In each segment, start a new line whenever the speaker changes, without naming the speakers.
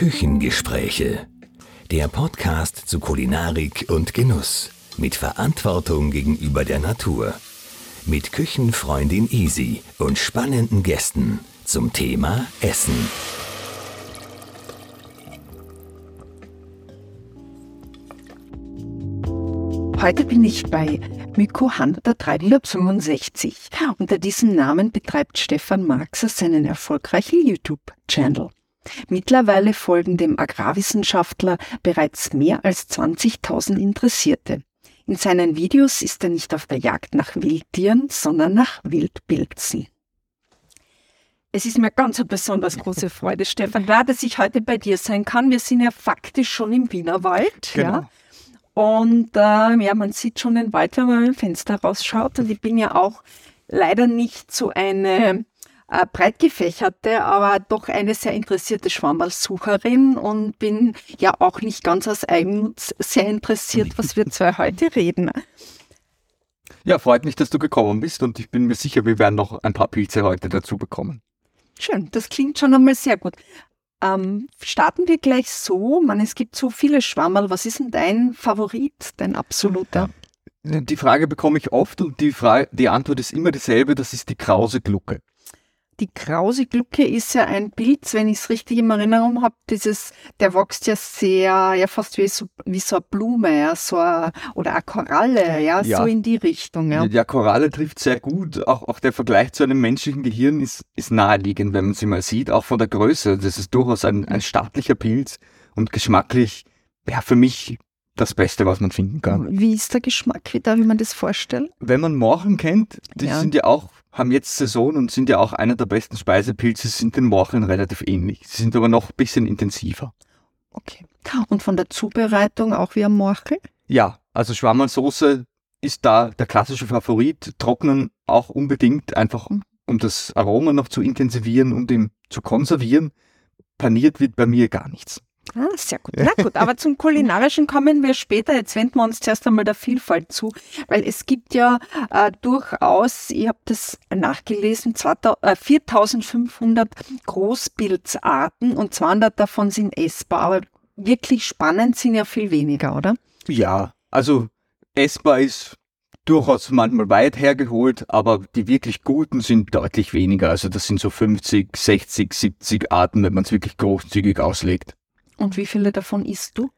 Küchengespräche. Der Podcast zu Kulinarik und Genuss. Mit Verantwortung gegenüber der Natur. Mit Küchenfreundin Easy und spannenden Gästen zum Thema Essen.
Heute bin ich bei Myko Hunter 365. Unter diesem Namen betreibt Stefan Marxer seinen erfolgreichen YouTube-Channel. Mittlerweile folgen dem Agrarwissenschaftler bereits mehr als 20.000 Interessierte. In seinen Videos ist er nicht auf der Jagd nach Wildtieren, sondern nach Wildpilzen. Es ist mir ganz eine besonders große Freude, Stefan, klar, dass ich heute bei dir sein kann. Wir sind ja faktisch schon im Wienerwald. Genau. Ja. Und äh, ja, man sieht schon den Wald, wenn man im Fenster rausschaut. Und ich bin ja auch leider nicht so eine äh, breit gefächerte, aber doch eine sehr interessierte Schwammerlsucherin und bin ja auch nicht ganz aus Eigennutz sehr interessiert, was wir zwei heute reden.
Ja, freut mich, dass du gekommen bist und ich bin mir sicher, wir werden noch ein paar Pilze heute dazu bekommen.
Schön, das klingt schon einmal sehr gut. Ähm, starten wir gleich so. Man, es gibt so viele Schwammerl. Was ist denn dein Favorit, dein absoluter?
Die Frage bekomme ich oft und die, Frage, die Antwort ist immer dieselbe, das ist die krause Glucke
die krause Glucke ist ja ein Pilz, wenn ich es richtig in Erinnerung habe, dieses, der wächst ja sehr, ja fast wie so, wie so eine Blume, ja, so eine, oder eine Koralle, ja, ja, so in die Richtung. Ja,
ja Koralle trifft sehr gut. Auch, auch der Vergleich zu einem menschlichen Gehirn ist, ist naheliegend, wenn man sie mal sieht, auch von der Größe. Das ist durchaus ein, ein stattlicher Pilz und geschmacklich, ja, für mich das Beste, was man finden kann.
Wie ist der Geschmack? Wie darf ich mir das vorstellen?
Wenn man Morchen kennt, die ja. sind ja auch haben jetzt Saison und sind ja auch einer der besten Speisepilze, sind den Morcheln relativ ähnlich. Sie sind aber noch ein bisschen intensiver.
Okay. Und von der Zubereitung auch wie am Morchel?
Ja, also Schwammerlsoße ist da der klassische Favorit. Trocknen auch unbedingt, einfach mhm. um das Aroma noch zu intensivieren und um zu konservieren. Paniert wird bei mir gar nichts.
Ah, sehr gut. Na gut, aber zum Kulinarischen kommen wir später. Jetzt wenden wir uns zuerst einmal der Vielfalt zu, weil es gibt ja äh, durchaus, ich habe das nachgelesen, 2000, äh, 4500 Großpilzarten und 200 davon sind essbar, aber wirklich spannend sind ja viel weniger, oder?
Ja, also essbar ist durchaus manchmal weit hergeholt, aber die wirklich guten sind deutlich weniger. Also das sind so 50, 60, 70 Arten, wenn man es wirklich großzügig auslegt.
Und wie viele davon isst du?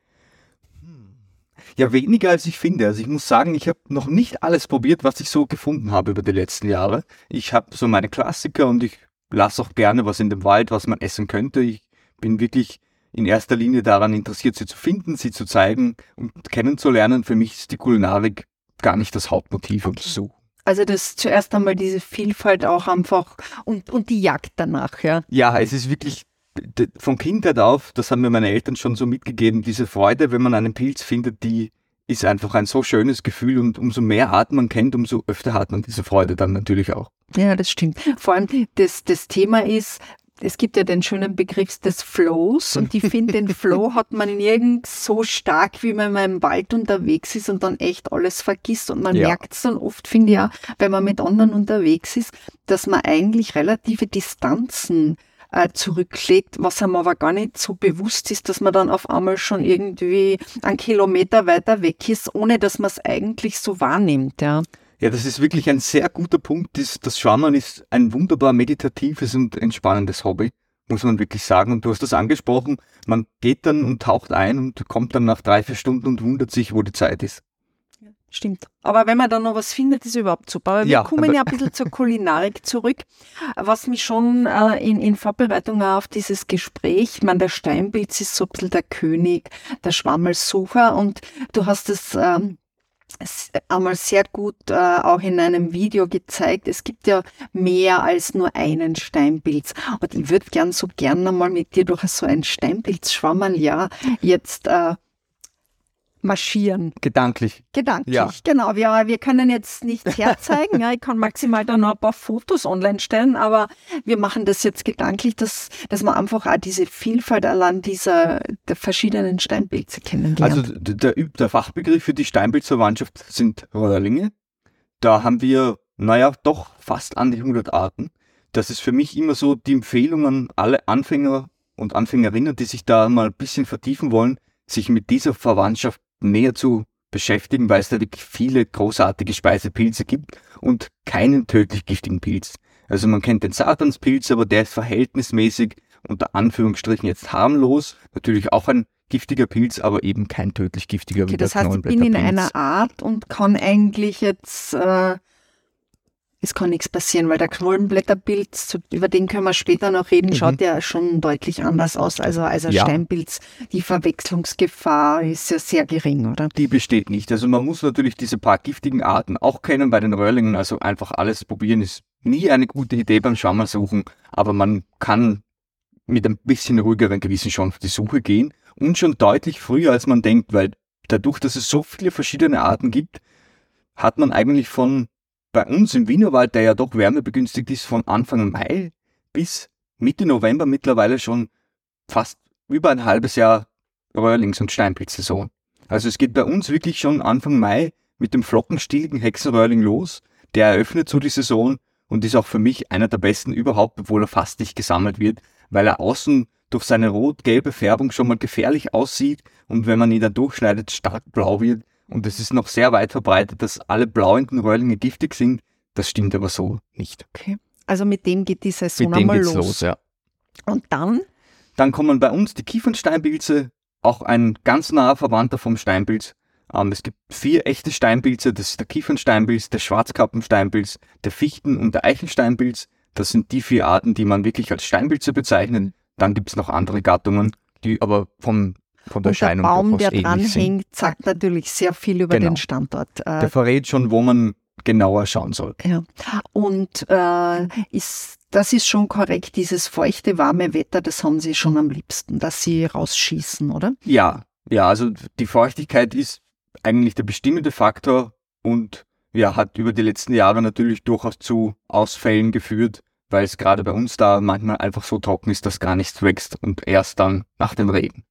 Ja, weniger als ich finde. Also ich muss sagen, ich habe noch nicht alles probiert, was ich so gefunden habe über die letzten Jahre. Ich habe so meine Klassiker und ich lasse auch gerne was in dem Wald, was man essen könnte. Ich bin wirklich in erster Linie daran interessiert, sie zu finden, sie zu zeigen und kennenzulernen. Für mich ist die Kulinarik gar nicht das Hauptmotiv okay. so.
Also das zuerst einmal diese Vielfalt auch einfach und, und die Jagd danach, ja.
Ja, es ist wirklich von Kindheit auf, das haben mir meine Eltern schon so mitgegeben, diese Freude, wenn man einen Pilz findet, die ist einfach ein so schönes Gefühl und umso mehr Arten man kennt, umso öfter hat man diese Freude dann natürlich auch.
Ja, das stimmt. Vor allem das, das Thema ist, es gibt ja den schönen Begriff des Flows und ich finde, den Flow hat man nirgends so stark, wie wenn man im Wald unterwegs ist und dann echt alles vergisst und man ja. merkt es dann oft, finde ich auch, wenn man mit anderen unterwegs ist, dass man eigentlich relative Distanzen äh, zurücklegt, was einem aber gar nicht so bewusst ist, dass man dann auf einmal schon irgendwie einen Kilometer weiter weg ist, ohne dass man es eigentlich so wahrnimmt. Ja.
Ja, das ist wirklich ein sehr guter Punkt. Das, das Schwammen ist ein wunderbar meditatives und entspannendes Hobby, muss man wirklich sagen. Und du hast das angesprochen, man geht dann und taucht ein und kommt dann nach drei, vier Stunden und wundert sich, wo die Zeit ist.
Stimmt. Aber wenn man dann noch was findet, ist überhaupt super. Aber wir ja, kommen ja ein bisschen zur Kulinarik zurück, was mich schon äh, in, in Vorbereitung auf dieses Gespräch, ich meine, der Steinpilz ist so ein bisschen der König, der Schwammelsucher und du hast es ähm, einmal sehr gut äh, auch in einem Video gezeigt. Es gibt ja mehr als nur einen Steinpilz. Und ich würde gern so gern einmal mit dir durch so ein Steinpilz-Schwammerl ja jetzt äh, marschieren.
Gedanklich.
Gedanklich, ja. genau. Wir, wir können jetzt nicht herzeigen. ja, ich kann maximal da noch ein paar Fotos online stellen, aber wir machen das jetzt gedanklich, dass, dass man einfach auch diese Vielfalt allein dieser der verschiedenen Steinpilze kennenlernt.
Also der, der Fachbegriff für die Steinpilzverwandtschaft sind Röhrlinge. Da haben wir, naja, doch fast an die 100 Arten. Das ist für mich immer so die Empfehlung an alle Anfänger und Anfängerinnen, die sich da mal ein bisschen vertiefen wollen, sich mit dieser Verwandtschaft näher zu beschäftigen, weil es da wirklich viele großartige Speisepilze gibt und keinen tödlich giftigen Pilz. Also man kennt den Satanspilz, aber der ist verhältnismäßig unter Anführungsstrichen jetzt harmlos. Natürlich auch ein giftiger Pilz, aber eben kein tödlich giftiger
okay, Das heißt, ich bin in einer Art und kann eigentlich jetzt, äh, es kann nichts passieren, weil der Knollenblätterpilz, über den können wir später noch reden, mhm. schaut ja schon deutlich anders aus also als ein ja. Steinpilz. Die Verwechslungsgefahr ist ja sehr gering, oder?
Die besteht nicht. Also man muss natürlich diese paar giftigen Arten auch kennen bei den Röhrlingen, also einfach alles probieren ist nie eine gute Idee beim Schwammersuchen, aber man kann mit ein bisschen ruhigeren Gewissen schon auf die Suche gehen und schon deutlich früher, als man denkt, weil dadurch, dass es so viele verschiedene Arten gibt, hat man eigentlich von bei uns im Wienerwald, der ja doch wärmebegünstigt ist, von Anfang Mai bis Mitte November mittlerweile schon fast über ein halbes Jahr Röhrlings- und Steinpilzsaison. Also es geht bei uns wirklich schon Anfang Mai mit dem flockenstieligen Hexenröhrling los. Der eröffnet so die Saison und ist auch für mich einer der besten überhaupt, obwohl er fast nicht gesammelt wird, weil er außen durch seine rot-gelbe Färbung schon mal gefährlich aussieht und wenn man ihn dann durchschneidet, stark blau wird. Und es ist noch sehr weit verbreitet, dass alle blauenden Röhrlinge giftig sind. Das stimmt aber so nicht.
Okay. Also mit dem geht die Saison mit dem einmal los. los
ja.
Und dann?
Dann kommen bei uns die Kiefernsteinpilze, auch ein ganz naher Verwandter vom Steinpilz. Ähm, es gibt vier echte Steinpilze, das ist der Kiefernsteinpilz, der Schwarzkappensteinpilz, der Fichten- und der Eichensteinpilz. Das sind die vier Arten, die man wirklich als Steinpilze bezeichnet. Dann gibt es noch andere Gattungen, die aber vom von der und Erscheinung
der Baum, der dranhängt, sagt natürlich sehr viel über genau. den Standort.
Äh, der verrät schon, wo man genauer schauen soll.
Ja. Und äh, ist, das ist schon korrekt, dieses feuchte, warme Wetter, das haben Sie schon am liebsten, dass Sie rausschießen, oder?
Ja, ja, also die Feuchtigkeit ist eigentlich der bestimmende Faktor und ja, hat über die letzten Jahre natürlich durchaus zu Ausfällen geführt, weil es gerade bei uns da manchmal einfach so trocken ist, dass gar nichts wächst und erst dann nach dem Regen.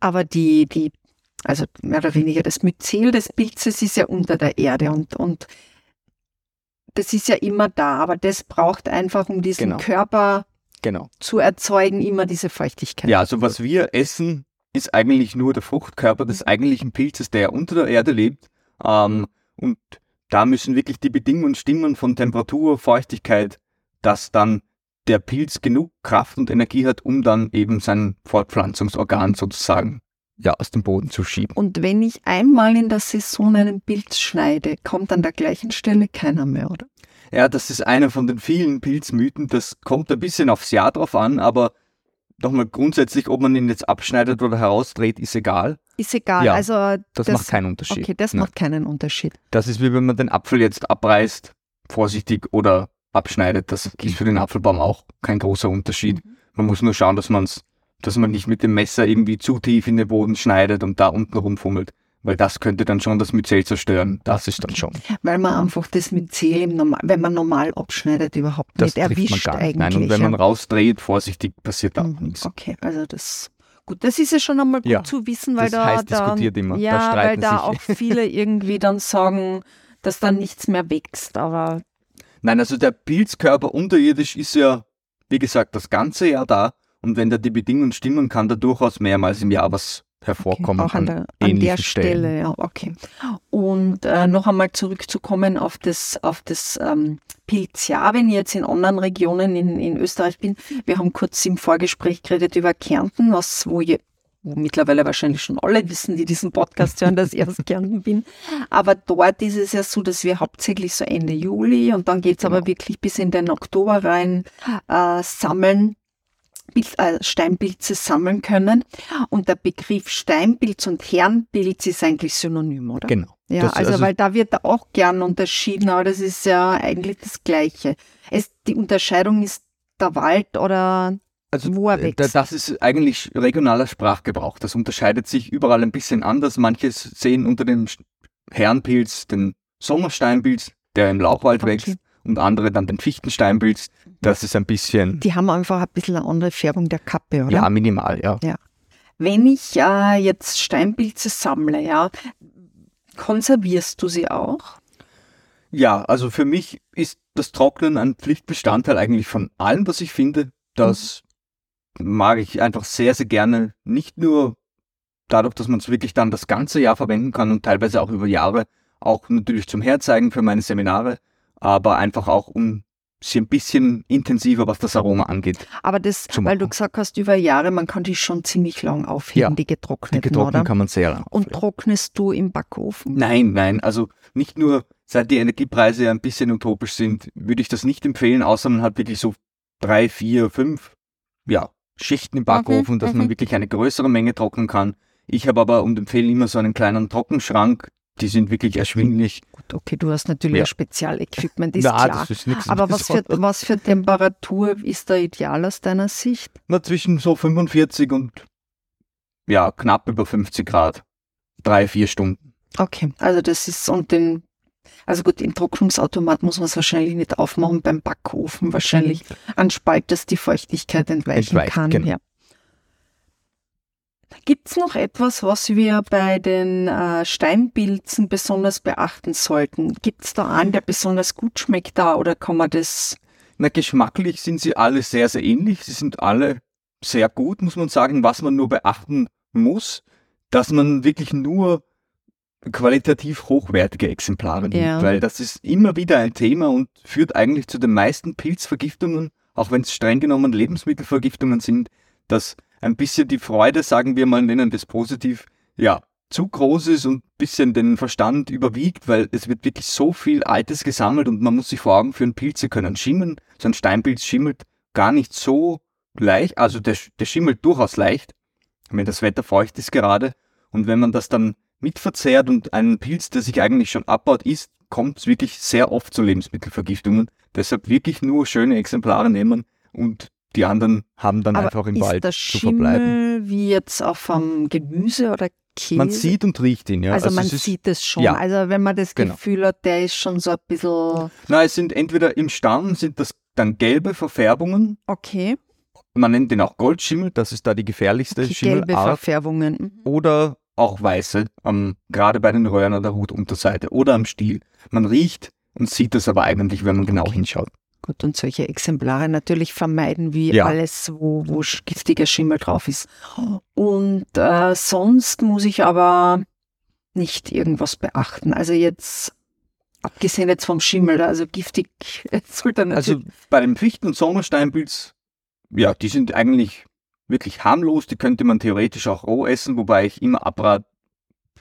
Aber die, die, also mehr oder weniger das Myzel des Pilzes ist ja unter der Erde und, und das ist ja immer da, aber das braucht einfach, um diesen genau. Körper genau. zu erzeugen, immer diese Feuchtigkeit.
Ja, also was wir essen, ist eigentlich nur der Fruchtkörper des eigentlichen Pilzes, der unter der Erde lebt. Ähm, und da müssen wirklich die Bedingungen stimmen von Temperatur, Feuchtigkeit, dass dann der Pilz genug Kraft und Energie hat, um dann eben sein Fortpflanzungsorgan sozusagen ja, aus dem Boden zu schieben.
Und wenn ich einmal in der Saison einen Pilz schneide, kommt an der gleichen Stelle keiner mehr, oder?
Ja, das ist einer von den vielen Pilzmythen. Das kommt ein bisschen aufs Jahr drauf an, aber nochmal grundsätzlich, ob man ihn jetzt abschneidet oder herausdreht, ist egal.
Ist egal. Ja, also
das, das, macht keinen Unterschied.
Okay, das Nein. macht keinen Unterschied.
Das ist wie wenn man den Apfel jetzt abreißt, vorsichtig oder abschneidet. Das okay. ist für den Apfelbaum auch kein großer Unterschied. Mhm. Man muss nur schauen, dass man's, dass man nicht mit dem Messer irgendwie zu tief in den Boden schneidet und da unten rumfummelt. Weil das könnte dann schon das Myzel zerstören. Das ist dann schon.
Weil man einfach das Myzel, im Normal, wenn man normal abschneidet, überhaupt das nicht erwischt man gar nicht. eigentlich. Nein,
und wenn man rausdreht, vorsichtig, passiert da mhm. nichts.
Okay, also das Gut, das ist ja schon einmal gut ja, zu wissen, weil
das
da,
heißt,
da
diskutiert immer.
ja, da weil da sich. auch viele irgendwie dann sagen, dass da nichts mehr wächst. Aber
Nein, also der Pilzkörper unterirdisch ist ja, wie gesagt, das ganze Jahr da. Und wenn da die Bedingungen stimmen, kann da durchaus mehrmals im Jahr was hervorkommen.
Okay, auch an der, an der Stelle, ja, okay. Und äh, noch einmal zurückzukommen auf das, auf das ähm, Pilzjahr, wenn ich jetzt in anderen Regionen in, in Österreich bin. Wir haben kurz im Vorgespräch geredet über Kärnten, was, wo je, wo mittlerweile wahrscheinlich schon alle wissen, die diesen Podcast hören, dass ich aus Kärnten bin. Aber dort ist es ja so, dass wir hauptsächlich so Ende Juli und dann geht's genau. aber wirklich bis in den Oktober rein äh, sammeln. Äh, Steinpilze sammeln können. Und der Begriff Steinpilz und Herrenpilz ist eigentlich synonym, oder?
Genau.
Ja, das, also, also, weil da wird auch gern unterschieden, aber das ist ja eigentlich das Gleiche. Es, die Unterscheidung ist der Wald oder
also wo er wächst. Das ist eigentlich regionaler Sprachgebrauch. Das unterscheidet sich überall ein bisschen anders. Manche sehen unter dem Herrenpilz den Sommersteinpilz, der im Laubwald okay. wächst, und andere dann den Fichtensteinpilz. Das ist ein bisschen.
Die haben einfach ein bisschen eine andere Färbung der Kappe, oder?
Ja, minimal, ja.
ja. Wenn ich äh, jetzt Steinpilze sammle, ja, konservierst du sie auch?
Ja, also für mich ist das Trocknen ein Pflichtbestandteil eigentlich von allem, was ich finde. Das mag ich einfach sehr, sehr gerne. Nicht nur dadurch, dass man es wirklich dann das ganze Jahr verwenden kann und teilweise auch über Jahre, auch natürlich zum Herzeigen für meine Seminare, aber einfach auch um sie ein bisschen intensiver, was das Aroma angeht.
Aber das, weil du gesagt hast, über Jahre, man kann die schon ziemlich lang aufheben,
Ja,
die getrockneten,
Die getrocknet
oder?
kann man sehr lang.
Und trocknest du im Backofen?
Nein, nein, also nicht nur, seit die Energiepreise ja ein bisschen utopisch sind, würde ich das nicht empfehlen, außer man hat wirklich so drei, vier, fünf, ja, Schichten im Backofen, dass man
mhm.
wirklich eine größere Menge trocknen kann. Ich habe aber und empfehle immer so einen kleinen Trockenschrank, die sind wirklich erschwinglich.
Gut, okay, du hast natürlich
Ja.
ein Spezialequipment, ist
Na,
klar.
das ist nichts
Aber was für, was für Temperatur ist da ideal aus deiner Sicht?
Na, zwischen so 45 und ja, knapp über 50 Grad. Drei, vier Stunden.
Okay, also das ist und den, also gut, den Trocknungsautomat muss man es wahrscheinlich nicht aufmachen, beim Backofen wahrscheinlich ein Spalt, dass die Feuchtigkeit entweichen
Entweicht,
kann.
genau.
Ja. Gibt es noch etwas, was wir bei den äh, Steinpilzen besonders beachten sollten? Gibt es da einen, der besonders gut schmeckt da oder kann man das
Na, geschmacklich sind sie alle sehr, sehr ähnlich. Sie sind alle sehr gut, muss man sagen. Was man nur beachten muss, dass man wirklich nur qualitativ hochwertige Exemplare nimmt,
Ja.
weil das ist immer wieder ein Thema und führt eigentlich zu den meisten Pilzvergiftungen, auch wenn es streng genommen Lebensmittelvergiftungen sind, dass ein bisschen die Freude, sagen wir mal, nennen das positiv, ja, zu groß ist und ein bisschen den Verstand überwiegt, weil es wird wirklich so viel Altes gesammelt und man muss sich vor Augen führen, Pilze können schimmeln. So ein Steinpilz schimmelt gar nicht so leicht, also der, der schimmelt durchaus leicht, wenn das Wetter feucht ist gerade. Und wenn man das dann mitverzehrt und einen Pilz, der sich eigentlich schon abbaut, isst, kommt es wirklich sehr oft zu Lebensmittelvergiftungen. Deshalb wirklich nur schöne Exemplare nehmen und die anderen haben dann
Aber
einfach im Wald zu verbleiben.
Schimmel wie jetzt auf einem Gemüse oder Käse?
Man sieht und riecht ihn, ja.
also, man
es
sieht es schon.
ja.
Also wenn man das
Genau.
Gefühl hat, der ist schon so ein bisschen
Na, es sind entweder im Stamm sind das dann gelbe Verfärbungen.
okay,
Man nennt den auch Goldschimmel, das ist da die gefährlichste
okay gelbe
Schimmelart.
Verfärbungen. Mhm.
Oder auch weiße, am, gerade bei den Röhren an der Hutunterseite oder am Stiel. Man riecht und sieht es aber eigentlich, wenn man genau hinschaut.
Gut, und solche Exemplare natürlich vermeiden, wie
Ja.
alles, wo, wo giftiger Schimmel drauf ist. Und äh, sonst muss ich aber nicht irgendwas beachten. Also jetzt, abgesehen jetzt vom Schimmel, also giftig sollte
Also
natürlich.
bei dem Fichten- und Sommersteinpilz, ja, die sind eigentlich wirklich harmlos, die könnte man theoretisch auch roh essen, wobei ich immer abrate,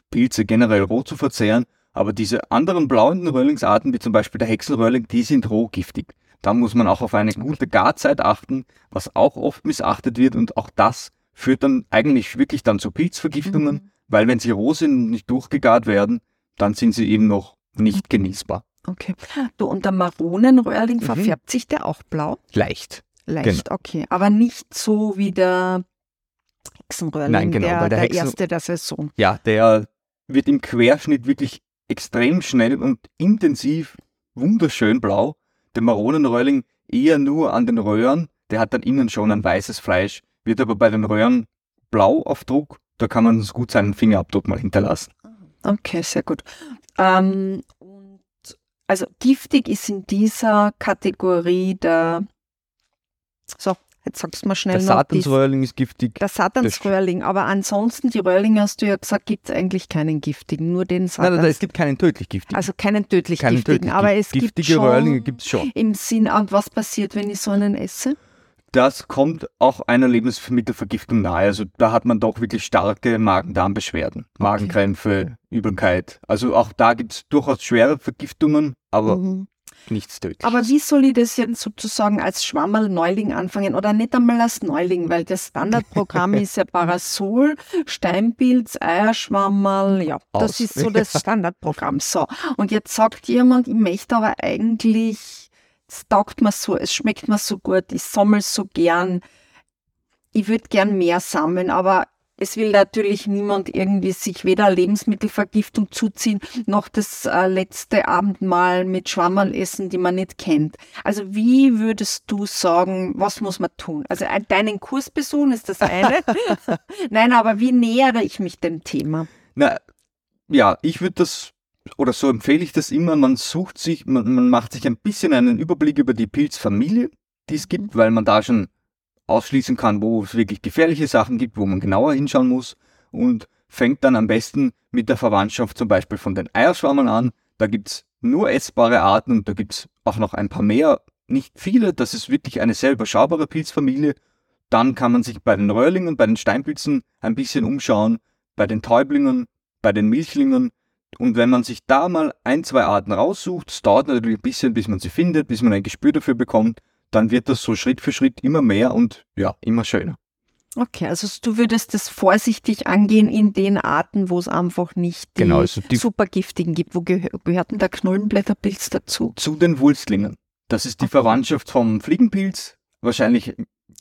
Pilze generell roh zu verzehren. Aber diese anderen blauen Röhrlingsarten, wie zum Beispiel der Hexenröhrling, die sind roh giftig. Da muss man auch auf eine gute Garzeit achten, was auch oft missachtet wird und auch das führt dann eigentlich wirklich dann zu Pilzvergiftungen,
Mhm.
weil wenn sie roh sind und nicht durchgegart werden, dann sind sie eben noch nicht genießbar.
Okay. Du, und der Maronenröhrling
Mhm.
verfärbt sich der auch blau?
Leicht.
Leicht, okay. Aber nicht so wie der Hexenröhrling,
Nein, genau,
der,
weil der
der
Hexen-
erste der Saison.
Ja, der wird im Querschnitt wirklich extrem schnell und intensiv wunderschön blau. Der Maronenröhrling eher nur an den Röhren, der hat dann innen schon ein weißes Fleisch, wird aber bei den Röhren blau auf Druck. Da kann man gut seinen Fingerabdruck mal hinterlassen.
Okay, sehr gut. Ähm, also giftig ist in dieser Kategorie der, so, jetzt sagst du mal schnell
Der
noch, die-
Satansröhrling ist giftig.
der Satansröhrling, aber ansonsten die Röhrlinge hast du ja gesagt, gibt es eigentlich keinen giftigen, nur den
Nein,
Satans.
nein, nein, es gibt keinen tödlich giftigen.
also keinen tödlich
keinen
giftigen,
tödlich
aber es gibt
Giftige
schon
Röhrlinge gibt es schon.
im Sinn, und was passiert, wenn ich so einen esse?
Das kommt auch einer Lebensmittelvergiftung nahe. Also da hat man doch wirklich starke Magen-Darm-Beschwerden. Magenkrämpfe, Übelkeit. Also auch da gibt es durchaus schwere Vergiftungen, aber
Mhm.
Nichts tödliches.
Aber wie soll ich das jetzt sozusagen als Schwammerl Neuling anfangen oder nicht einmal als Neuling, weil das Standardprogramm ist ja Parasol, Steinpilz, Eierschwammerl, ja, das
Aus.
ist so das Standardprogramm. So, und jetzt sagt jemand, ich möchte aber eigentlich, es taugt mir so, es schmeckt mir so gut, ich sammle so gern, ich würde gern mehr sammeln, aber es will natürlich niemand irgendwie sich weder Lebensmittelvergiftung zuziehen, noch das äh, letzte Abendmahl mit Schwammerl essen, die man nicht kennt. Also wie würdest du sagen, was muss man tun? Also äh, deinen Kurs besuchen ist das eine. Nein, aber wie nähere ich mich dem Thema?
Na, ja, ich würde das, oder so empfehle ich das immer, man sucht sich, man, man macht sich ein bisschen einen Überblick über die Pilzfamilie, die es gibt, weil man da schon ausschließen kann, wo es wirklich gefährliche Sachen gibt, wo man genauer hinschauen muss und fängt dann am besten mit der Verwandtschaft zum Beispiel von den Eierschwammeln an. Da gibt's nur essbare Arten und da gibt's auch noch ein paar mehr, nicht viele, das ist wirklich eine sehr überschaubare Pilzfamilie. Dann kann man sich bei den Röhrlingen, bei den Steinpilzen ein bisschen umschauen, bei den Täublingen, bei den Milchlingen. Und wenn man sich da mal ein, zwei Arten raussucht, es dauert natürlich ein bisschen, bis man sie findet, bis man ein Gespür dafür bekommt, dann wird das so Schritt für Schritt immer mehr und ja, immer schöner.
Okay, also du würdest das vorsichtig angehen in den Arten, wo es einfach nicht die,
Genau, also die-
supergiftigen gibt. Wo gehö gehört denn der Knollenblätterpilz dazu?
Zu den Wulstlingen. Das ist die Verwandtschaft vom Fliegenpilz, wahrscheinlich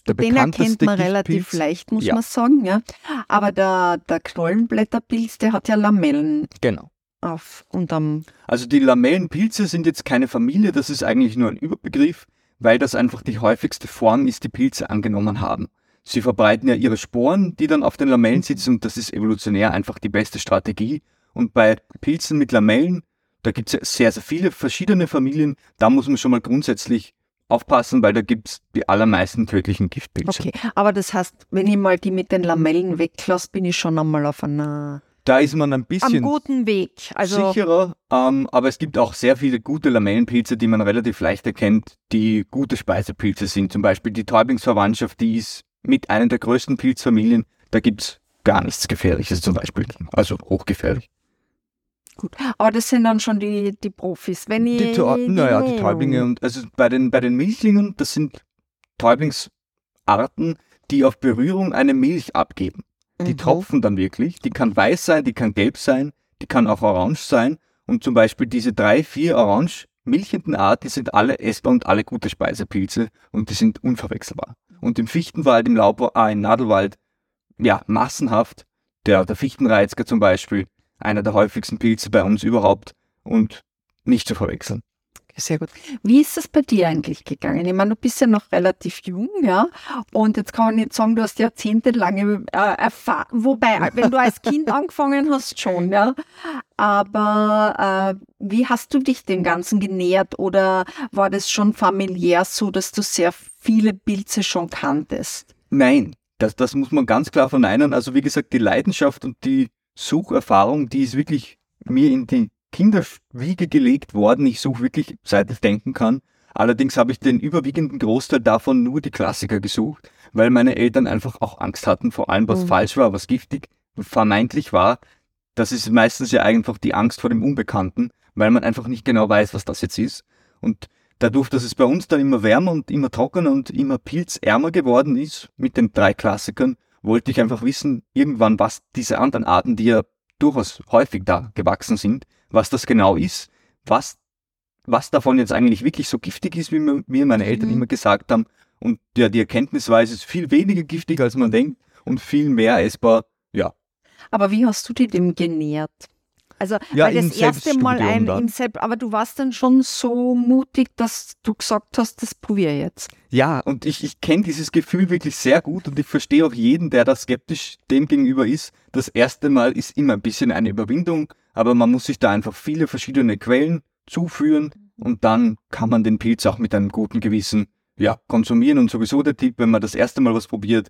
der
Den
bekannteste
erkennt man relativ leicht, muss
Ja.
man sagen. Ja. Aber der, der Knollenblätterpilz, der hat ja Lamellen
Genau.
auf unterm.
Also die Lamellenpilze sind jetzt keine Familie, das ist eigentlich nur ein Überbegriff, weil das einfach die häufigste Form ist, die Pilze angenommen haben. Sie verbreiten ja ihre Sporen, die dann auf den Lamellen sitzen und das ist evolutionär einfach die beste Strategie. Und bei Pilzen mit Lamellen, da gibt es ja sehr, sehr viele verschiedene Familien, da muss man schon mal grundsätzlich aufpassen, weil da gibt es die allermeisten tödlichen Giftpilze.
Okay, aber das heißt, wenn ich mal die mit den Lamellen weglasse, bin ich schon einmal auf einer
Da ist man ein
am
bisschen
guten Weg. Also
sicherer, ähm, aber es gibt auch sehr viele gute Lamellenpilze, die man relativ leicht erkennt, die gute Speisepilze sind. Zum Beispiel die Täublingsverwandtschaft, die ist mit einer der größten Pilzfamilien. Da gibt's gar nichts Gefährliches zum Beispiel. Also hochgefährlich.
gut. Aber das sind dann schon die, die Profis. Wenn
Die, Täu- naja, die Täublinge und also bei den, bei den Milchlingen, das sind Täublingsarten, die auf Berührung eine Milch abgeben. Die
Mhm.
tropfen dann wirklich. Die kann weiß sein, die kann gelb sein, die kann auch orange sein. Und zum Beispiel diese drei, vier orange milchenden Arten, die sind alle essbar und alle gute Speisepilze und die sind unverwechselbar. Und im Fichtenwald, im Laub, ah, im Nadelwald, ja, massenhaft. Der, der Fichtenreizger zum Beispiel, einer der häufigsten Pilze bei uns überhaupt und nicht zu verwechseln.
Sehr gut. Wie ist es bei dir eigentlich gegangen? Ich meine, du bist ja noch relativ jung, ja. Und jetzt kann man nicht sagen, du hast jahrzehntelange äh, Erfahrung. Wobei, wenn du als Kind angefangen hast, schon, ja. Aber äh, wie hast du dich dem Ganzen genähert? Oder war das schon familiär so, dass du sehr viele Pilze schon kanntest?
Nein, das, das muss man ganz klar verneinen. Also wie gesagt, die Leidenschaft und die Sucherfahrung, die ist wirklich mir in die Kinderwiege gelegt worden. Ich suche wirklich, seit ich denken kann. Allerdings habe ich den überwiegenden Großteil davon nur die Klassiker gesucht, weil meine Eltern einfach auch Angst hatten, vor allem was
Mhm.
falsch war, was giftig vermeintlich war. Das ist meistens ja einfach die Angst vor dem Unbekannten, weil man einfach nicht genau weiß, was das jetzt ist. Und dadurch, dass es bei uns dann immer wärmer und immer trockener und immer pilzärmer geworden ist mit den drei Klassikern, wollte ich einfach wissen, irgendwann, was diese anderen Arten, die ja durchaus häufig da gewachsen sind, was das genau ist, was, was davon jetzt eigentlich wirklich so giftig ist, wie mir, meine Eltern
Mhm.
immer gesagt haben. Und ja, die Erkenntnisweise ist viel weniger giftig, als man denkt und viel mehr essbar. Ja,
Aber wie hast du dich dem genährt? Also,
Ja,
weil das erste Mal ein
dann.
im Selbst, aber du warst dann schon so mutig, dass du gesagt hast, das probiere ich jetzt.
Ja, und ich, ich kenne dieses Gefühl wirklich sehr gut und ich verstehe auch jeden, der da skeptisch dem gegenüber ist. Das erste Mal ist immer ein bisschen eine Überwindung, aber man muss sich da einfach viele verschiedene Quellen zuführen und dann kann man den Pilz auch mit einem guten Gewissen ja, konsumieren. Und sowieso der Tipp, wenn man das erste Mal was probiert,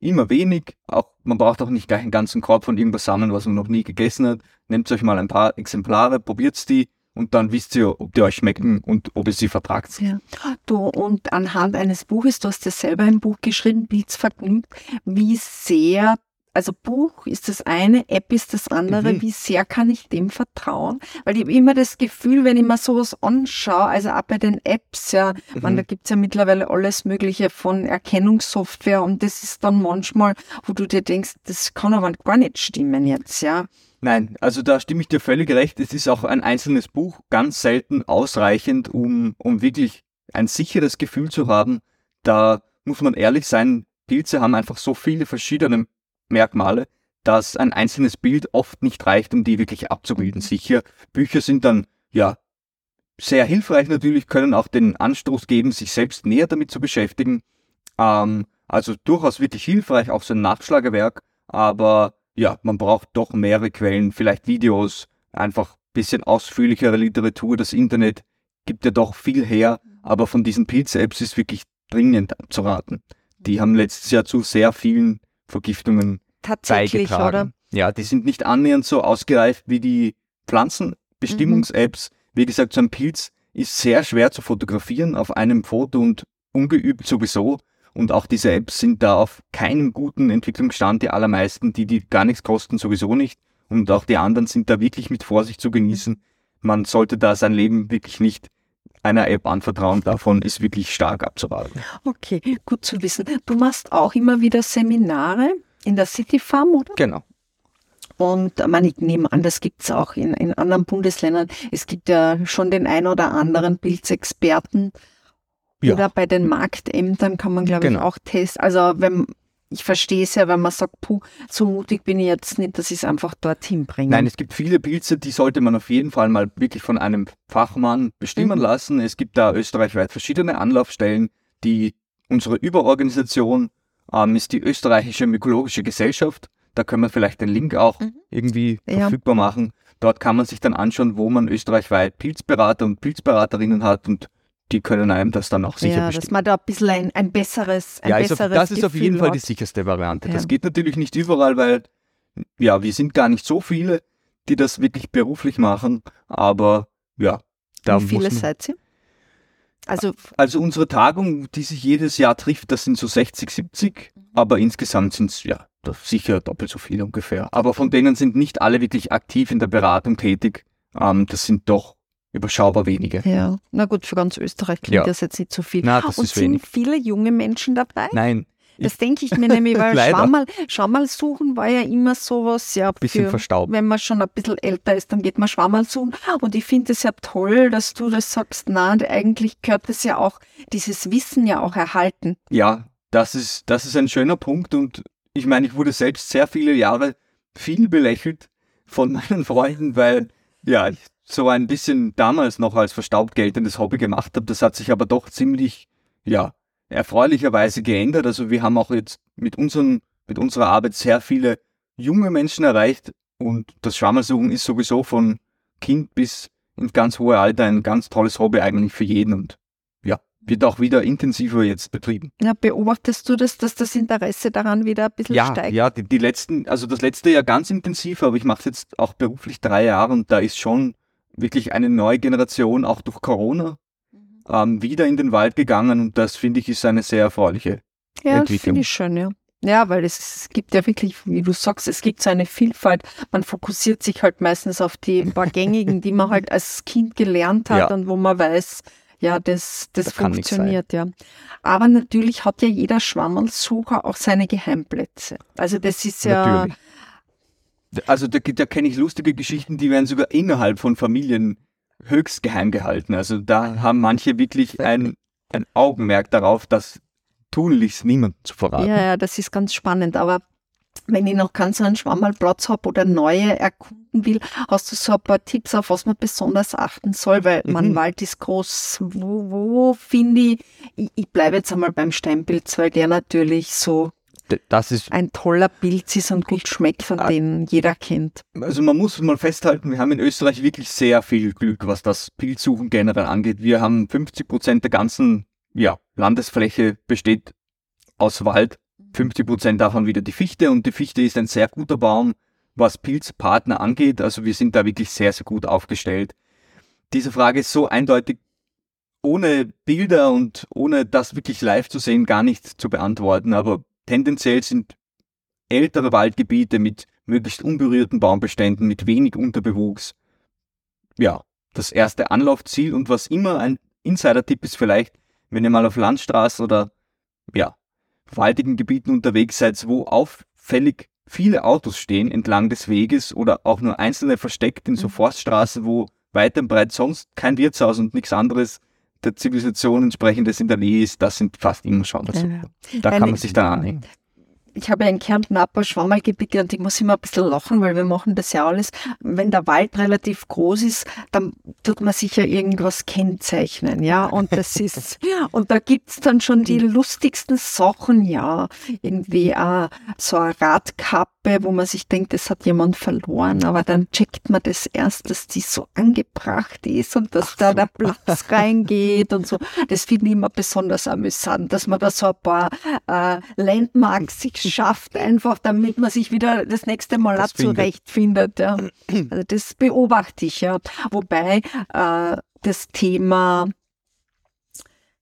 immer wenig. Auch, man braucht auch nicht gleich einen ganzen Korb von irgendwas sammeln, was man noch nie gegessen hat. Nehmt euch mal ein paar Exemplare, probiert's die und dann wisst ihr, ob die euch schmecken und ob ihr sie vertragt.
Ja. Du, und anhand eines Buches, du hast ja selber ein Buch geschrieben, Pilzvergnügt, wie sehr, also Buch ist das eine, App ist das andere,
Mhm.
wie sehr kann ich dem vertrauen? Weil ich habe immer das Gefühl, wenn ich mir sowas anschaue, also auch bei den Apps, ja, man,
Mhm.
da gibt's ja mittlerweile alles Mögliche von Erkennungssoftware und das ist dann manchmal, wo du dir denkst, das kann aber gar nicht stimmen jetzt, ja.
Nein, also da stimme ich dir völlig recht. Es ist auch ein einzelnes Buch ganz selten ausreichend, um, um wirklich ein sicheres Gefühl zu haben. Da muss man ehrlich sein, Pilze haben einfach so viele verschiedene Merkmale, dass ein einzelnes Bild oft nicht reicht, um die wirklich abzubilden. Sicher, Bücher sind dann, ja, sehr hilfreich natürlich, können auch den Anstoß geben, sich selbst näher damit zu beschäftigen. Ähm, also durchaus wirklich hilfreich, auch so ein Nachschlagewerk, aber ja, man braucht doch mehrere Quellen, vielleicht Videos, einfach bisschen ausführlichere Literatur. Das Internet gibt ja doch viel her, aber von diesen Pilz-Apps ist wirklich dringend zu raten. die haben letztes Jahr zu sehr vielen Vergiftungen
Tatsächlich,
beigetragen.
oder?
Ja, die sind nicht annähernd so ausgereift wie die Pflanzenbestimmungs-Apps. Wie gesagt, so ein Pilz ist sehr schwer zu fotografieren auf einem Foto und ungeübt sowieso. Und auch diese Apps sind da auf keinem guten Entwicklungsstand, die allermeisten, die, die gar nichts kosten, sowieso nicht. Und auch die anderen sind da wirklich mit Vorsicht zu genießen. Man sollte da sein Leben wirklich nicht einer App anvertrauen. Davon ist wirklich stark abzuraten.
Okay, gut zu wissen. Du machst auch immer wieder Seminare in der City Farm, oder?
Genau.
Und äh, man, ich nehme an, das gibt es auch in, in anderen Bundesländern. Es gibt ja schon den ein oder anderen Pilzexperten.
Ja.
Oder bei den Marktämtern kann man, glaube ich,
Genau.
auch testen. Also wenn ich verstehe es ja, wenn man sagt, puh, so mutig bin ich jetzt nicht, dass ich es einfach dorthin bringe.
Nein, es gibt viele Pilze, die sollte man auf jeden Fall mal wirklich von einem Fachmann bestimmen
Mhm.
lassen. Es gibt da österreichweit verschiedene Anlaufstellen. Die, unsere Überorganisation ähm, ist die Österreichische Mykologische Gesellschaft. Da können wir vielleicht den Link auch
Mhm.
irgendwie
Ja.
verfügbar machen. Dort kann man sich dann anschauen, wo man österreichweit Pilzberater und Pilzberaterinnen hat und die können einem das dann auch sicher
ja, dass
bestimmen.
man da ein bisschen ein, ein besseres, ein
Ja, ist auf,
besseres
das ist auf jeden
Gefühl
Fall die
hat.
sicherste Variante.
Ja.
Das geht natürlich nicht überall, weil ja, wir sind gar nicht so viele, die das wirklich beruflich machen, aber ja, da
Wie viele seid ihr? Also
Also unsere Tagung, die sich jedes Jahr trifft, das sind so 60, 70,
Mhm.
aber insgesamt sind es ja sicher doppelt so viele ungefähr. Aber von denen sind nicht alle wirklich aktiv in der Beratung tätig. Ähm, das sind doch überschaubar wenige.
Ja, na gut, für ganz Österreich klingt
Ja.
das jetzt nicht so viel.
Na, das
Und
ist
sind
wenig.
viele junge Menschen dabei?
Nein,
Das denke ich mir nämlich, weil schau mal suchen war ja immer sowas, ja,
bisschen
für,
verstaubt.
wenn man schon ein bisschen älter ist, dann geht man Schwammerl suchen. Und ich finde es ja toll, dass du das sagst, na, und eigentlich gehört das ja auch, dieses Wissen ja auch erhalten.
Ja, das ist, das ist ein schöner Punkt und ich meine, ich wurde selbst sehr viele Jahre viel belächelt von meinen Freunden, weil ja, ich so ein bisschen damals noch als verstaubt geltendes Hobby gemacht habe. Das hat sich aber doch ziemlich, ja, erfreulicherweise geändert. Also wir haben auch jetzt mit, unseren, mit unserer Arbeit sehr viele junge Menschen erreicht und das Schwammersuchen ist sowieso von Kind bis ins ganz hohe Alter ein ganz tolles Hobby eigentlich für jeden und ja, wird auch wieder intensiver jetzt betrieben.
Ja, beobachtest du das, dass das Interesse daran wieder ein bisschen
Ja,
steigt?
ja, die, die letzten, also das letzte Jahr ganz intensiv, aber ich mache es jetzt auch beruflich drei Jahre und da ist schon wirklich eine neue Generation auch durch Corona
Mhm.
ähm, wieder in den Wald gegangen und das finde ich ist eine sehr erfreuliche.
Ja,
Entwicklung.
finde ich schön, ja. Ja, weil es, es gibt ja wirklich, wie du sagst, es gibt so eine Vielfalt. Man fokussiert sich halt meistens auf die paar gängigen, die man halt als Kind gelernt hat
Ja.
und wo man weiß, ja, das, das
Das
funktioniert, ja. Aber natürlich hat ja jeder Schwammerlsucher auch seine Geheimplätze. Also das ist ja,
Natürlich. Also da, da kenne ich lustige Geschichten, die werden sogar innerhalb von Familien höchst geheim gehalten. Also da haben manche wirklich ein, ein Augenmerk darauf, das tunlichst niemand zu verraten.
ja, ja, das ist ganz spannend. Aber wenn ich noch so einen Schwammerlplatz habe oder neue erkunden will, hast du so ein paar Tipps, auf was man besonders achten soll, weil mein
Mhm.
Wald ist groß. Wo, wo finde ich, ich, ich bleibe jetzt einmal beim Steinpilz, weil der natürlich so
Das ist
ein toller Pilz ist und gut schmeckt, von
Ah.
dem jeder kennt.
Also man muss mal festhalten, wir haben in Österreich wirklich sehr viel Glück, was das Pilzsuchen generell angeht. Wir haben 50 Prozent der ganzen ja, Landesfläche besteht aus Wald, 50 Prozent davon wieder die Fichte und die Fichte ist ein sehr guter Baum, was Pilzpartner angeht. Also wir sind da wirklich sehr, sehr gut aufgestellt. Diese Frage ist so eindeutig ohne Bilder und ohne das wirklich live zu sehen gar nicht zu beantworten, aber tendenziell sind ältere Waldgebiete mit möglichst unberührten Baumbeständen, mit wenig Unterbewuchs. Ja, das erste Anlaufziel und was immer ein Insider-Tipp ist vielleicht, wenn ihr mal auf Landstraßen oder ja, waldigen Gebieten unterwegs seid, wo auffällig viele Autos stehen entlang des Weges oder auch nur einzelne versteckt in so
Mhm.
Forststraßen, wo weit und breit sonst kein Wirtshaus und nichts anderes der Zivilisation entsprechendes in der Nähe ist, das sind fast immer Schaumersucher. Da kann
Eine-
man sich dann anhängen.
Ich habe ja in Kärnten ein paar und ich muss immer ein bisschen lachen, weil wir machen das ja alles. Wenn der Wald relativ groß ist, dann tut man sich ja irgendwas kennzeichnen, ja. Und das ist, und da gibt's dann schon die lustigsten Sachen, ja. Irgendwie äh, so eine Radkappe, wo man sich denkt, das hat jemand verloren, aber dann checkt man das erst, dass die so angebracht ist und dass da der Platz reingeht und so. Das finde ich immer besonders amüsant, dass man da so ein paar äh, Landmarks sich schafft, einfach damit man sich wieder das nächste Mal das zurechtfindet. Ja. Also das beobachte ich ja. Wobei äh, das Thema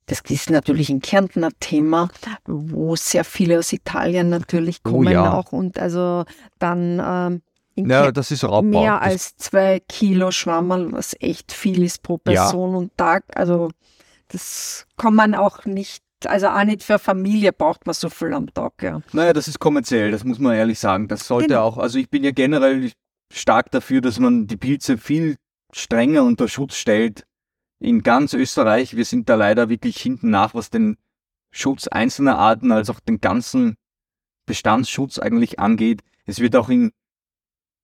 das ist natürlich ein Thema, wo sehr viele aus Italien natürlich oh kommen oh ja. auch und also dann ähm,
ja, das ist Raubbau.
mehr als zwei Kilo Schwammerl, was echt viel ist pro Person ja. und Tag. Also das kann man auch nicht also auch nicht für Familie braucht man so viel am Tag, ja.
Naja, das ist kommerziell, das muss man ehrlich sagen. Das sollte genau. auch, also ich bin ja generell stark dafür, dass man die Pilze viel strenger unter Schutz stellt. In ganz Österreich, wir sind da leider wirklich hinten nach, was den Schutz einzelner Arten als auch den ganzen Bestandsschutz eigentlich angeht. Es wird auch in,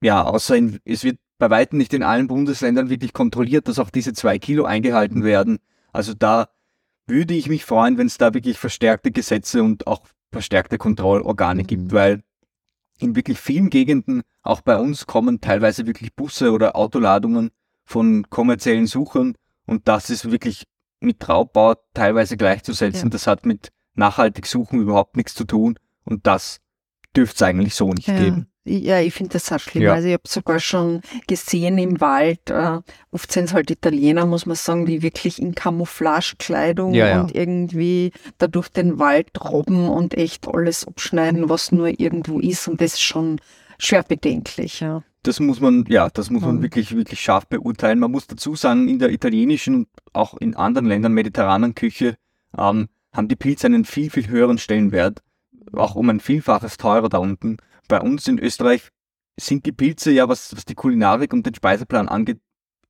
ja, außer in, es wird bei weitem nicht in allen Bundesländern wirklich kontrolliert, dass auch diese zwei Kilo eingehalten werden. Also da würde ich mich freuen, wenn es da wirklich verstärkte Gesetze und auch verstärkte Kontrollorgane mhm. gibt, weil in wirklich vielen Gegenden, auch bei uns, kommen teilweise wirklich Busse oder Autoladungen von kommerziellen Suchern und das ist wirklich mit Raubbau teilweise gleichzusetzen. Ja. Das hat mit nachhaltig Suchen überhaupt nichts zu tun und das dürfte es eigentlich so nicht ja. geben.
Ja, ich finde das auch schlimm. Ja. Also ich habe sogar schon gesehen im Wald, äh, oft sind es halt Italiener, muss man sagen, die wirklich in Camouflagekleidung ja, ja. und irgendwie da durch den Wald robben und echt alles abschneiden, was nur irgendwo ist. Und das ist schon schwer bedenklich, ja.
Das muss man, ja, das muss man mhm. wirklich, wirklich scharf beurteilen. Man muss dazu sagen, in der italienischen und auch in anderen Ländern mediterranen Küche ähm, haben die Pilze einen viel, viel höheren Stellenwert, auch um ein Vielfaches teurer da unten bei uns in Österreich sind die Pilze ja, was, was die Kulinarik und den Speiseplan angeht,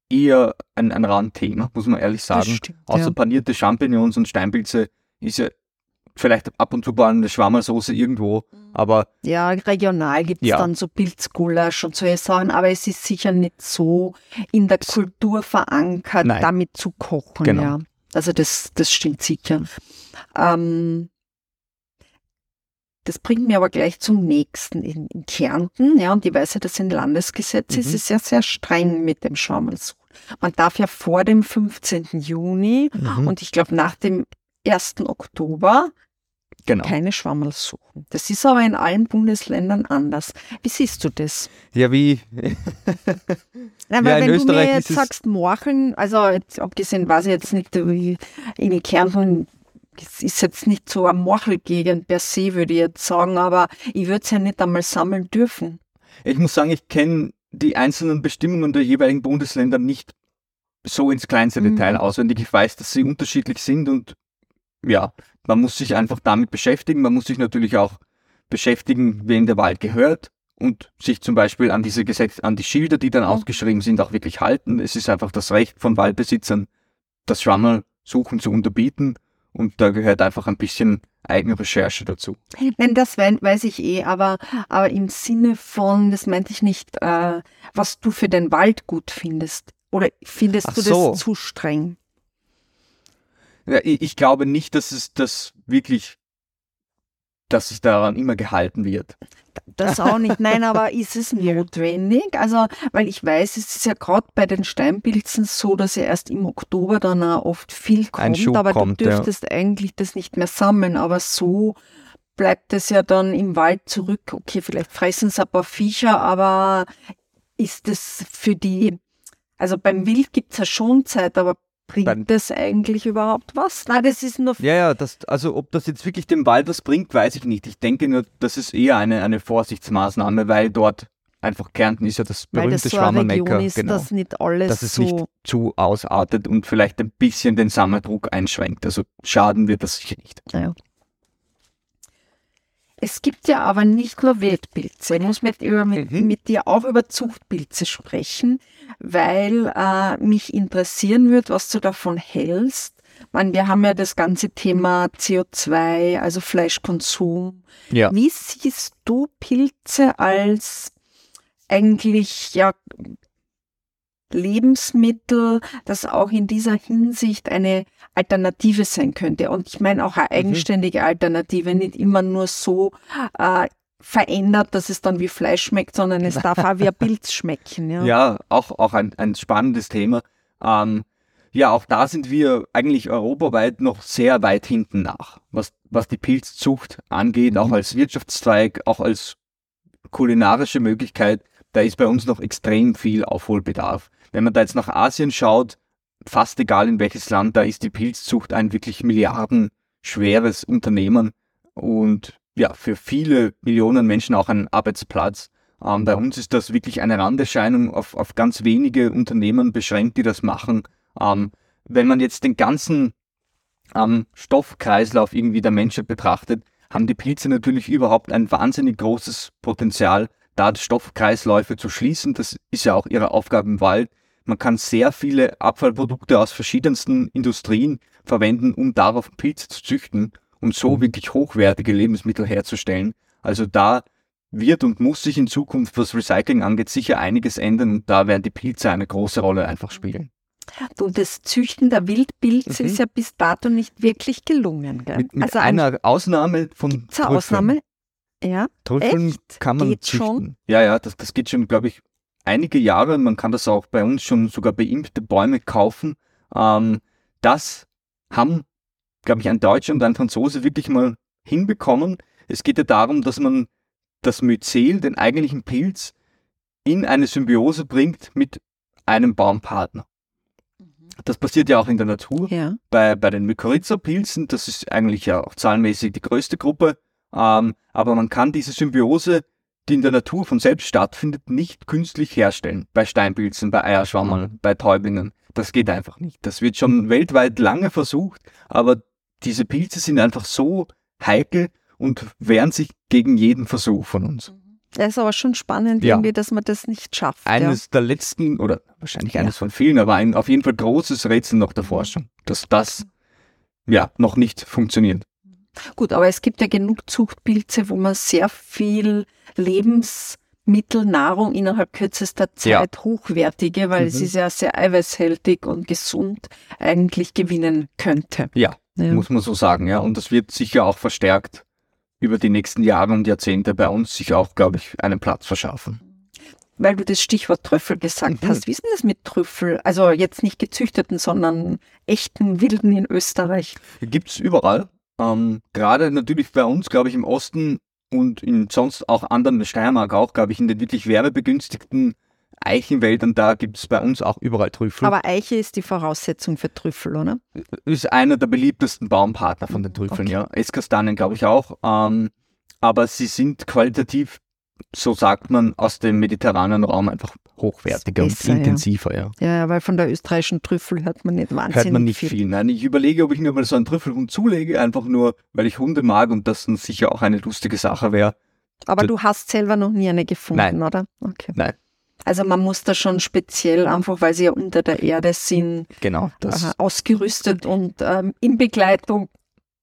eher ein, ein Randthema, muss man ehrlich sagen. Stimmt, Außer ja. panierte Champignons und Steinpilze ist ja vielleicht ab und zu mal eine Schwammersoße irgendwo, aber...
Ja, regional gibt es ja. dann so Pilzgulasch und solche Sachen, aber es ist sicher nicht so in der Kultur verankert, Nein. damit zu kochen. Genau. Ja. Also das, das stimmt sicher. Ähm, das bringt mir aber gleich zum nächsten. In, in Kärnten, ja, und ich weiß ja, dass ein Landesgesetz mhm. ist, ist ja sehr streng mit dem Schaumelsuch. Man darf ja vor dem 15. Juni mhm. und ich glaube nach dem 1. Oktober genau. keine Schwammerl suchen. Das ist aber in allen Bundesländern anders. Wie siehst du das?
Ja, wie?
Nein, weil ja, wenn du mir jetzt sagst, Morcheln, also jetzt, abgesehen weiß ich jetzt nicht, wie in Kärnten es ist jetzt nicht so eine Morchelgegend per se, würde ich jetzt sagen, aber ich würde es ja nicht einmal sammeln dürfen.
Ich muss sagen, ich kenne die einzelnen Bestimmungen der jeweiligen Bundesländer nicht so ins kleinste mhm. Detail auswendig. Ich weiß, dass sie unterschiedlich sind und ja, man muss sich einfach damit beschäftigen. Man muss sich natürlich auch beschäftigen, wem der Wald gehört und sich zum Beispiel an diese Gesetze, an die Schilder, die dann mhm. ausgeschrieben sind, auch wirklich halten. Es ist einfach das Recht von Waldbesitzern, das Schwammersuchen zu unterbieten und da gehört einfach ein bisschen Eigenrecherche dazu.
Nein, das weiß ich eh, aber, aber im Sinne von, das meinte ich nicht, äh, was du für den Wald gut findest. Oder findest Ach du so. das zu streng?
Ja, ich, ich glaube nicht, dass es das wirklich dass sich daran immer gehalten wird.
Das auch nicht, nein, aber ist es notwendig? Also, weil ich weiß, es ist ja gerade bei den Steinpilzen so, dass ja erst im Oktober dann auch oft viel kommt, aber kommt, du dürftest ja. eigentlich das nicht mehr sammeln, aber so bleibt es ja dann im Wald zurück. Okay, vielleicht fressen es ein paar Viecher, aber ist es für die, also beim Wild gibt es ja schon Zeit, aber Bringt Beim, das eigentlich überhaupt was? Nein, das ist nur.
Ja, ja, das, also ob das jetzt wirklich dem Wald was bringt, weiß ich nicht. Ich denke nur, das ist eher eine, eine Vorsichtsmaßnahme, weil dort einfach Kärnten ist ja das berühmte das so Schwammermecker.
Genau. Dass nicht alles
dass es so nicht zu ausartet und vielleicht ein bisschen den Sammerdruck einschränkt. Also schaden wird das sicher nicht.
Ja. Es gibt ja aber nicht nur Wildpilze. Ich muss mit, über, mit, mhm. mit dir auch über Zuchtpilze sprechen, weil äh, mich interessieren wird, was du davon hältst, Man, wir haben ja das ganze Thema CO2, also Fleischkonsum.
Ja.
Wie siehst du Pilze als eigentlich ja Lebensmittel, das auch in dieser Hinsicht eine Alternative sein könnte. Und ich meine auch eine
Mhm.
eigenständige Alternative, nicht immer nur so äh, verändert, dass es dann wie Fleisch schmeckt, sondern es darf auch wie ein Pilz schmecken. Ja.
Ja, auch, auch ein, ein spannendes Thema. Ähm, ja, auch da sind wir eigentlich europaweit noch sehr weit hinten nach, was, was die Pilzzucht angeht, auch als Wirtschaftszweig, auch als kulinarische Möglichkeit. Da ist bei uns noch extrem viel Aufholbedarf. Wenn man da jetzt nach Asien schaut, fast egal in welches Land, da ist die Pilzzucht ein wirklich milliardenschweres Unternehmen und ja, für viele Millionen Menschen auch ein Arbeitsplatz. Ähm, bei uns ist das wirklich eine Randerscheinung auf, auf ganz wenige Unternehmen beschränkt, die das machen. Ähm, wenn man jetzt den ganzen ähm, Stoffkreislauf irgendwie der Menschheit betrachtet, haben die Pilze natürlich überhaupt ein wahnsinnig großes Potenzial, da Stoffkreisläufe zu schließen. Das ist ja auch ihre Aufgabe im Wald. Man kann sehr viele Abfallprodukte aus verschiedensten Industrien verwenden, um darauf Pilze zu züchten und so wirklich hochwertige Lebensmittel herzustellen. Also da wird und muss sich in Zukunft, was Recycling angeht, sicher einiges ändern und da werden die Pilze eine große Rolle einfach spielen.
Du, das Züchten der Wildpilze
Mhm.
ist ja bis dato nicht wirklich gelungen. Gell?
Mit, mit
also
einer Ausnahme von Trüffeln.
Ausnahme? Ja.
Trüffeln
Echt?
kann man
Geht
züchten.
schon?
Ja, ja, das, das geht schon, glaube ich, einige Jahre. Man kann das auch bei uns schon sogar beimpfte Bäume kaufen. Ähm, das haben, glaube ich, ein Deutscher und ein Franzose wirklich mal hinbekommen. Es geht ja darum, dass man das Myzel, den eigentlichen Pilz, in eine Symbiose bringt mit einem Baumpartner. Das passiert ja auch in der Natur
Ja.
bei, bei den Mykorrhiza-Pilzen, das ist eigentlich ja auch zahlenmäßig die größte Gruppe, ähm, aber man kann diese Symbiose, die in der Natur von selbst stattfindet, nicht künstlich herstellen. Bei Steinpilzen, bei Eierschwammern, bei Täubingen. Das geht einfach nicht. Das wird schon weltweit lange versucht, aber diese Pilze sind einfach so heikel und wehren sich gegen jeden Versuch von uns.
Das ist aber schon spannend,
Ja.
irgendwie, dass man das nicht schafft.
Eines der letzten, oder wahrscheinlich
Ja.
eines von vielen, aber ein auf jeden Fall großes Rätsel noch der Forschung, dass das ja noch nicht funktioniert.
Ja. Gut, aber es gibt ja genug Zuchtpilze, wo man sehr viel Lebensmittel, Nahrung innerhalb kürzester Zeit hochwertige, weil es
Mhm.
ist ja sehr eiweißhaltig und gesund eigentlich gewinnen könnte.
Ja,
Ja.
muss man so sagen, ja. Und das wird sicher auch verstärkt über die nächsten Jahre und Jahrzehnte bei uns sich auch, glaube ich, einen Platz verschaffen.
Weil du das Stichwort Trüffel gesagt
Mhm.
hast. Wie ist denn das mit Trüffel? Also jetzt nicht gezüchteten, sondern echten Wilden in Österreich.
Gibt's überall. Ähm, Gerade natürlich bei uns, glaube ich, im Osten und in sonst auch anderen, Steiermark auch, glaube ich, in den wirklich wärmebegünstigten Eichenwäldern, da gibt's bei uns auch überall Trüffel.
Aber Eiche ist die Voraussetzung für Trüffel, oder?
ist einer der beliebtesten Baumpartner von den Trüffeln,
Okay.
ja. Esskastanien glaube ich auch. Ähm, aber sie sind qualitativ, so sagt man, aus dem mediterranen Raum einfach hochwertiger
besser,
und intensiver, ja.
Ja, ja, weil von der österreichischen Trüffel hört man nicht wahnsinnig
Hört man nicht viel. Nein, ich überlege, ob ich mir mal so einen Trüffelhund zulege, einfach nur, weil ich Hunde mag und das dann sicher auch eine lustige Sache wäre.
Aber
Das-
du hast selber noch nie eine gefunden,
Nein.
oder? Okay.
Nein.
Also man muss da schon speziell, einfach weil sie ja unter der Erde sind,
Genau, das,
äh, ausgerüstet und ähm, in Begleitung.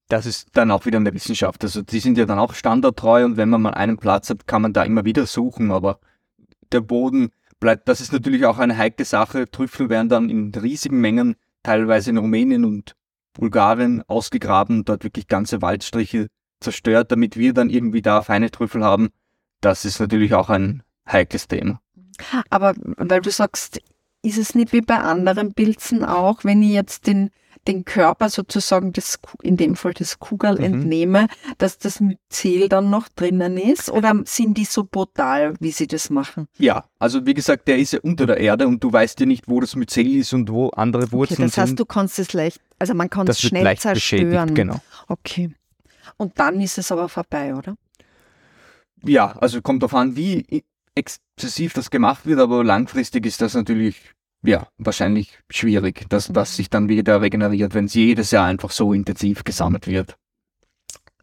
Das ist dann auch wieder eine Wissenschaft. Also die sind ja dann auch standardtreu und wenn man mal einen Platz hat, kann man da immer wieder suchen, aber der Boden bleibt, das ist natürlich auch eine heikle Sache. Trüffel werden dann in riesigen Mengen, teilweise in Rumänien und Bulgarien ausgegraben, dort wirklich ganze Waldstriche zerstört, damit wir dann irgendwie da feine Trüffel haben. Das ist natürlich auch ein heikles Thema.
Aber weil du sagst, ist es nicht wie bei anderen Pilzen auch, wenn ich jetzt den, den Körper sozusagen, des, in dem Fall das Kugel
Mhm.
entnehme, dass das Myzel dann noch drinnen ist? Oder sind die so brutal, wie sie das machen?
Ja, also wie gesagt, der ist ja unter der Erde und du weißt ja nicht, wo das Myzel ist und wo andere
Okay,
Wurzeln
das heißt,
sind.
du kannst es leicht, also man kann es
das
schnell
leicht
zerstören.
genau.
Okay. Und dann ist es aber vorbei, oder?
Ja, also kommt darauf an, wie exzessiv das gemacht wird, aber langfristig ist das natürlich, ja, wahrscheinlich schwierig, dass das sich dann wieder regeneriert, wenn es jedes Jahr einfach so intensiv gesammelt wird.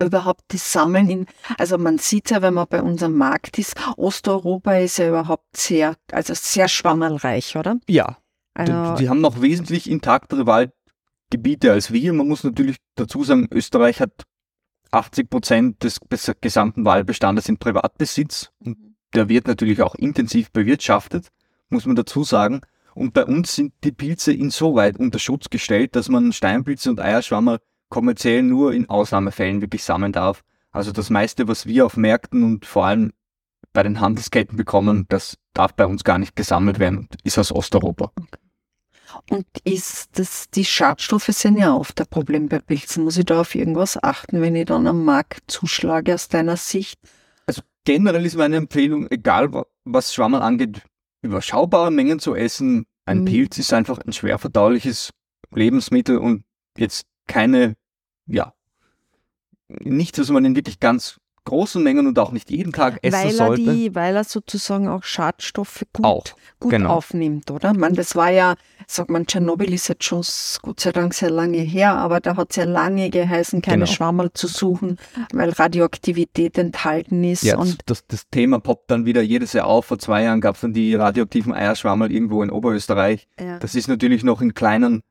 Überhaupt das Sammeln in, also man sieht ja, wenn man bei unserem Markt ist, Osteuropa ist ja überhaupt sehr, also sehr schwammerreich, oder?
Ja,
Also,
die, die haben noch wesentlich intaktere Gebiete als wir. Man muss natürlich dazu sagen, Österreich hat 80 Prozent des gesamten Waldbestandes in Privatbesitz und der wird natürlich auch intensiv bewirtschaftet, muss man dazu sagen. Und bei uns sind die Pilze insoweit unter Schutz gestellt, dass man Steinpilze und Eierschwammer kommerziell nur in Ausnahmefällen wirklich sammeln darf. Also das meiste, was wir auf Märkten und vor allem bei den Handelsketten bekommen, das darf bei uns gar nicht gesammelt werden und ist aus Osteuropa.
Und ist das, die Schadstoffe sind ja oft ein Problem bei Pilzen. Muss ich da auf irgendwas achten, wenn ich dann am Markt zuschlage aus deiner Sicht?
Also generell ist meine Empfehlung, egal was Schwammerl angeht, überschaubare Mengen zu essen. Ein mhm. Pilz ist einfach ein schwer verdauliches Lebensmittel und jetzt keine, ja, nicht, dass man ihn wirklich ganz großen Mengen und auch nicht jeden Tag essen
weil er
sollte.
Die, weil er sozusagen auch Schadstoffe gut,
auch,
gut
genau.
aufnimmt, oder? Man, das war ja, sagt man, Tschernobyl ist jetzt schon Gott sei Dank sehr lange her, aber da hat es ja lange geheißen, keine genau. Schwammerl zu suchen, weil Radioaktivität enthalten ist.
Ja, und das, das Thema poppt dann wieder jedes Jahr auf. Vor zwei Jahren gab es dann die radioaktiven Eierschwammerl irgendwo in Oberösterreich. Ja. Das ist natürlich noch in kleinen,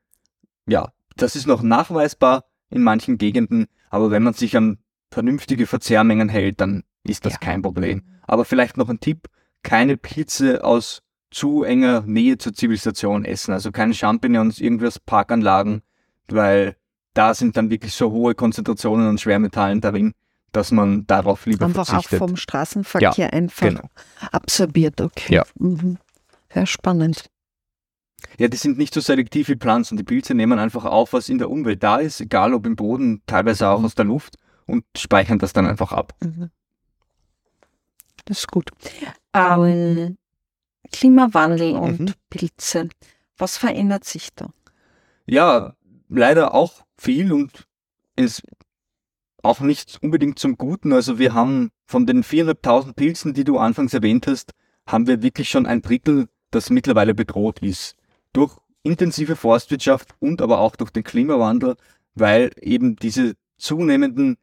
ja, das ist noch nachweisbar in manchen Gegenden, aber wenn man sich an vernünftige Verzehrmengen hält, dann ist das ja. kein Problem. Aber vielleicht noch ein Tipp, keine Pilze aus zu enger Nähe zur Zivilisation essen, also keine Champignons, irgendwas Parkanlagen, weil da sind dann wirklich so hohe Konzentrationen an Schwermetallen darin, dass man darauf lieber
einfach
verzichtet.
Einfach auch vom Straßenverkehr ja, einfach genau. absorbiert, okay.
Ja.
Mhm. Sehr spannend.
Ja, die sind nicht so selektiv wie Pflanzen. Die Pilze nehmen einfach auf, was in der Umwelt da ist, egal ob im Boden, teilweise auch mhm. aus der Luft und speichern das dann einfach ab. Mhm.
Das ist gut. Ähm, Klimawandel und mhm. Pilze. Was verändert sich da?
Ja, leider auch viel und ist auch nicht unbedingt zum Guten. Also wir haben von den 400.000 Pilzen, die du anfangs erwähnt hast, haben wir wirklich schon ein Drittel, das mittlerweile bedroht ist. Durch intensive Forstwirtschaft und aber auch durch den Klimawandel, weil eben diese zunehmenden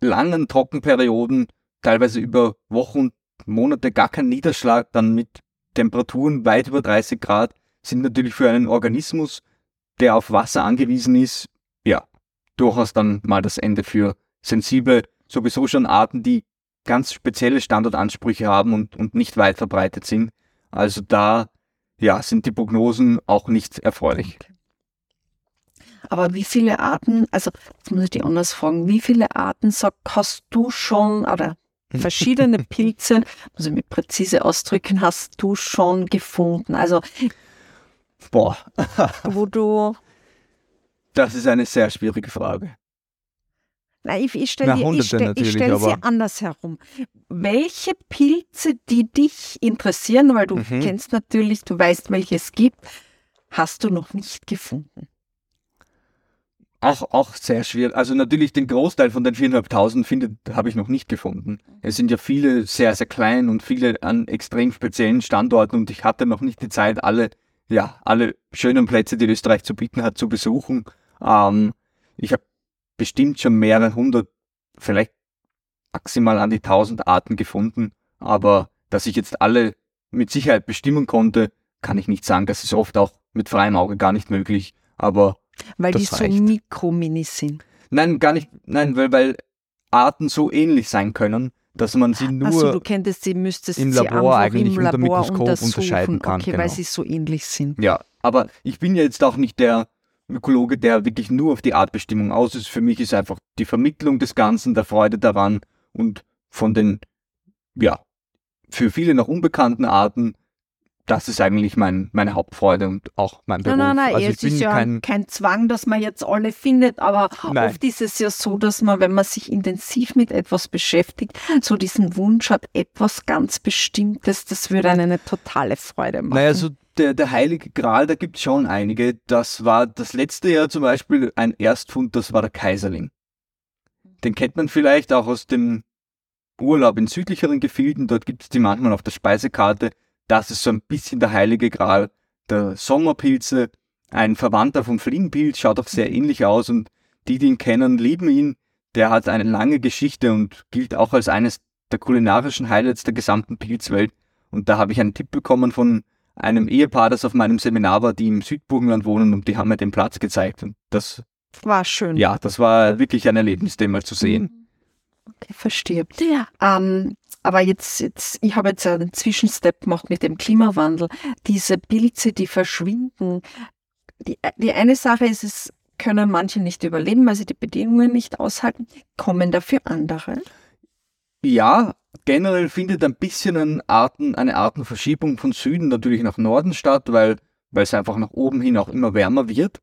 langen Trockenperioden, teilweise über Wochen und Monate gar kein Niederschlag, dann mit Temperaturen weit über 30 Grad, sind natürlich für einen Organismus, der auf Wasser angewiesen ist, ja, durchaus dann mal das Ende für sensible, sowieso schon Arten, die ganz spezielle Standortansprüche haben und, und nicht weit verbreitet sind. Also da, ja, sind die Prognosen auch nicht erfreulich. Okay.
Aber wie viele Arten, also jetzt muss ich dich anders fragen, wie viele Arten sag, hast du schon, oder verschiedene Pilze, muss ich mich präzise ausdrücken, hast du schon gefunden? Also,
boah,
wo du.
Das ist eine sehr schwierige Frage.
Nein, ich, ich stelle ich stell, ich stell sie anders herum. Welche Pilze, die dich interessieren, weil du mhm. kennst natürlich, du weißt, welche es gibt, hast du noch nicht gefunden?
Auch, auch sehr schwierig. Also natürlich den Großteil von den 4.500 findet, habe ich noch nicht gefunden. Es sind ja viele sehr, sehr klein und viele an extrem speziellen Standorten und ich hatte noch nicht die Zeit, alle, ja, alle schönen Plätze, die Österreich zu bieten hat, zu besuchen. Ähm, ich habe bestimmt schon mehrere hundert, vielleicht maximal an die tausend Arten gefunden, aber dass ich jetzt alle mit Sicherheit bestimmen konnte, kann ich nicht sagen. Das ist oft auch mit freiem Auge gar nicht möglich, aber
weil
das
die reicht. so mikrominis sind.
Nein, gar nicht. Nein, weil, weil Arten so ähnlich sein können, dass man sie nur
du kenntest sie, müsstest
im Labor eigentlich im Labor unter Mikroskop unterscheiden kann.
Okay,
genau.
weil sie so ähnlich sind.
Ja, aber ich bin ja jetzt auch nicht der Ökologe, der wirklich nur auf die Artbestimmung aus ist. Für mich ist einfach die Vermittlung des Ganzen, der Freude daran und von den, ja, für viele noch unbekannten Arten das ist eigentlich mein, meine Hauptfreude und auch mein Beruf.
Nein, nein, nein, also es ist ja kein, kein, Zwang, dass man jetzt alle findet, aber nein. oft ist es ja so, dass man, wenn man sich intensiv mit etwas beschäftigt, so diesen Wunsch hat, etwas ganz Bestimmtes, das würde einen eine totale Freude machen.
Naja, so der, der Heilige Gral, da gibt es schon einige. Das war das letzte Jahr zum Beispiel ein Erstfund, das war der Kaiserling. Den kennt man vielleicht auch aus dem Urlaub in südlicheren Gefilden, dort gibt es die manchmal auf der Speisekarte das ist so ein bisschen der heilige Gral der Sommerpilze. Ein Verwandter vom Fliegenpilz schaut auch sehr ähnlich aus und die, die ihn kennen, lieben ihn. Der hat eine lange Geschichte und gilt auch als eines der kulinarischen Highlights der gesamten Pilzwelt. Und da habe ich einen Tipp bekommen von einem Ehepaar, das auf meinem Seminar war, die im Südburgenland wohnen und die haben mir den Platz gezeigt. Und das
War schön.
Ja, das war wirklich ein Erlebnis, den mal zu sehen.
Okay, verstehe. Ähm, aber jetzt, jetzt, ich habe jetzt einen Zwischenstep gemacht mit dem Klimawandel. Diese Pilze, die verschwinden. Die, die eine Sache ist, es können manche nicht überleben, weil sie die Bedingungen nicht aushalten. Kommen dafür andere?
Ja, generell findet ein bisschen ein Arten, eine Artenverschiebung von Süden natürlich nach Norden statt, weil, weil es einfach nach oben hin auch immer wärmer wird.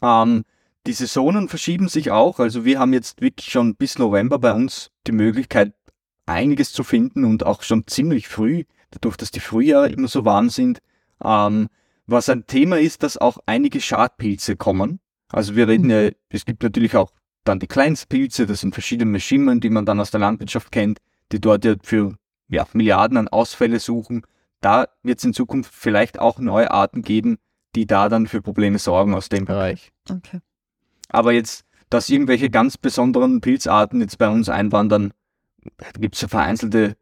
Ähm, die Saisonen verschieben sich auch. Also wir haben jetzt wirklich schon bis November bei uns die Möglichkeit, einiges zu finden und auch schon ziemlich früh, dadurch, dass die Frühjahre immer so warm sind. Ähm, was ein Thema ist, dass auch einige Schadpilze kommen. Also wir reden ja, es gibt natürlich auch dann die Kleinstpilze, das sind verschiedene Schimmen, die man dann aus der Landwirtschaft kennt, die dort ja für ja, Milliarden an Ausfälle suchen. Da wird es in Zukunft vielleicht auch neue Arten geben, die da dann für Probleme sorgen aus dem Bereich.
Okay.
Aber jetzt, dass irgendwelche ganz besonderen Pilzarten jetzt bei uns einwandern, gibt es ja vereinzelte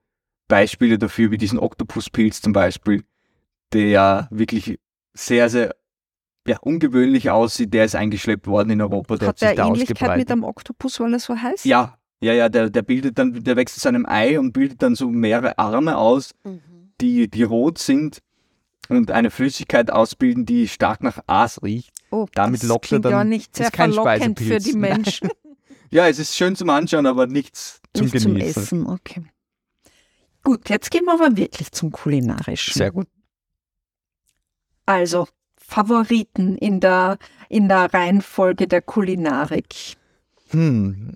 Beispiele dafür, wie diesen Oktopuspilz zum Beispiel, der ja wirklich sehr, sehr ja, ungewöhnlich aussieht. Der ist eingeschleppt worden in Europa, der hat,
Hat
sich
der
da
Ähnlichkeit
ausgebreitet.
mit einem Oktopus, weil er so heißt?
ja, ja, ja, der, der bildet dann, der wächst aus einem Ei und bildet dann so mehrere Arme aus, die, die rot sind und eine Flüssigkeit ausbilden, die stark nach Aas riecht.
Oh,
Damit
das
lockt er dann-
ja nicht sehr
ist kein
verlockend für
Speisepilz.
die Menschen.
Ja, es ist schön zum Anschauen, aber nichts zum
nicht zum. Essen, okay. Gut, jetzt gehen wir aber wirklich zum Kulinarischen.
Sehr gut.
Also, Favoriten in der, in der Reihenfolge der Kulinarik.
Hm.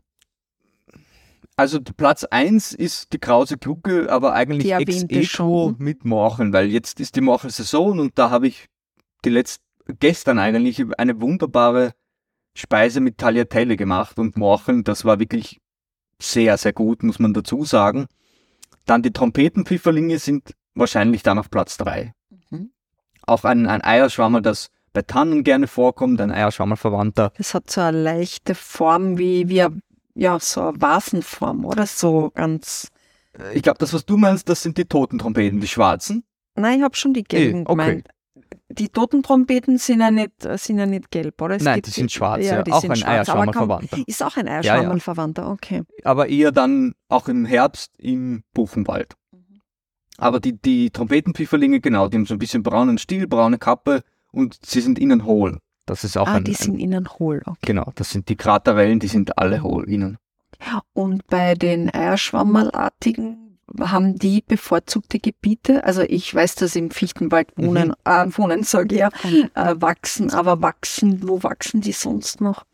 Also Platz 1 ist die krause Glucke, aber eigentlich
Die
ex equo mit Morcheln, weil jetzt ist die Morchelsaison und da habe ich die letzte, gestern eigentlich eine wunderbare Speise mit Tagliatelle gemacht und Morcheln, das war wirklich sehr, sehr gut, muss man dazu sagen. Dann die Trompetenpfifferlinge sind wahrscheinlich dann auf Platz 3.
Mhm.
Auch ein, ein Eierschwammerl, das bei Tannen gerne vorkommt, ein Eierschwammerl-Verwandter.
Das hat so eine leichte Form wie, wie eine, ja, so eine Vasenform, oder? So ganz.
Ich glaube, das, was du meinst, das sind die Totentrompeten, die schwarzen.
Nein, ich habe schon die gelben
Eh, okay.
gemeint. Die Totentrompeten sind ja nicht, sind ja nicht gelb, oder? Es
Nein, die sind schwarz, ja.
die
auch ein Eierschwammerverwandter.
Ist auch ein
ja.
Eierschwammerlverwandter, okay.
aber eher dann auch im Herbst im Buchenwald.
Mhm.
Aber die, die Trompetenpfifferlinge, genau, die haben so ein bisschen braunen Stiel, braune Kappe und sie sind innen hohl. Das ist auch
Ah,
ein,
die
ein,
sind innen hohl. Okay.
genau, das sind die Kraterwellen, die sind alle hohl innen.
Und bei den Eierschwammerlartigen haben die bevorzugte Gebiete? Also ich weiß, dass sie im Fichtenwald wohnen, äh, wohnen, sage ich ja, äh, wachsen, aber wachsen, wo wachsen die sonst noch?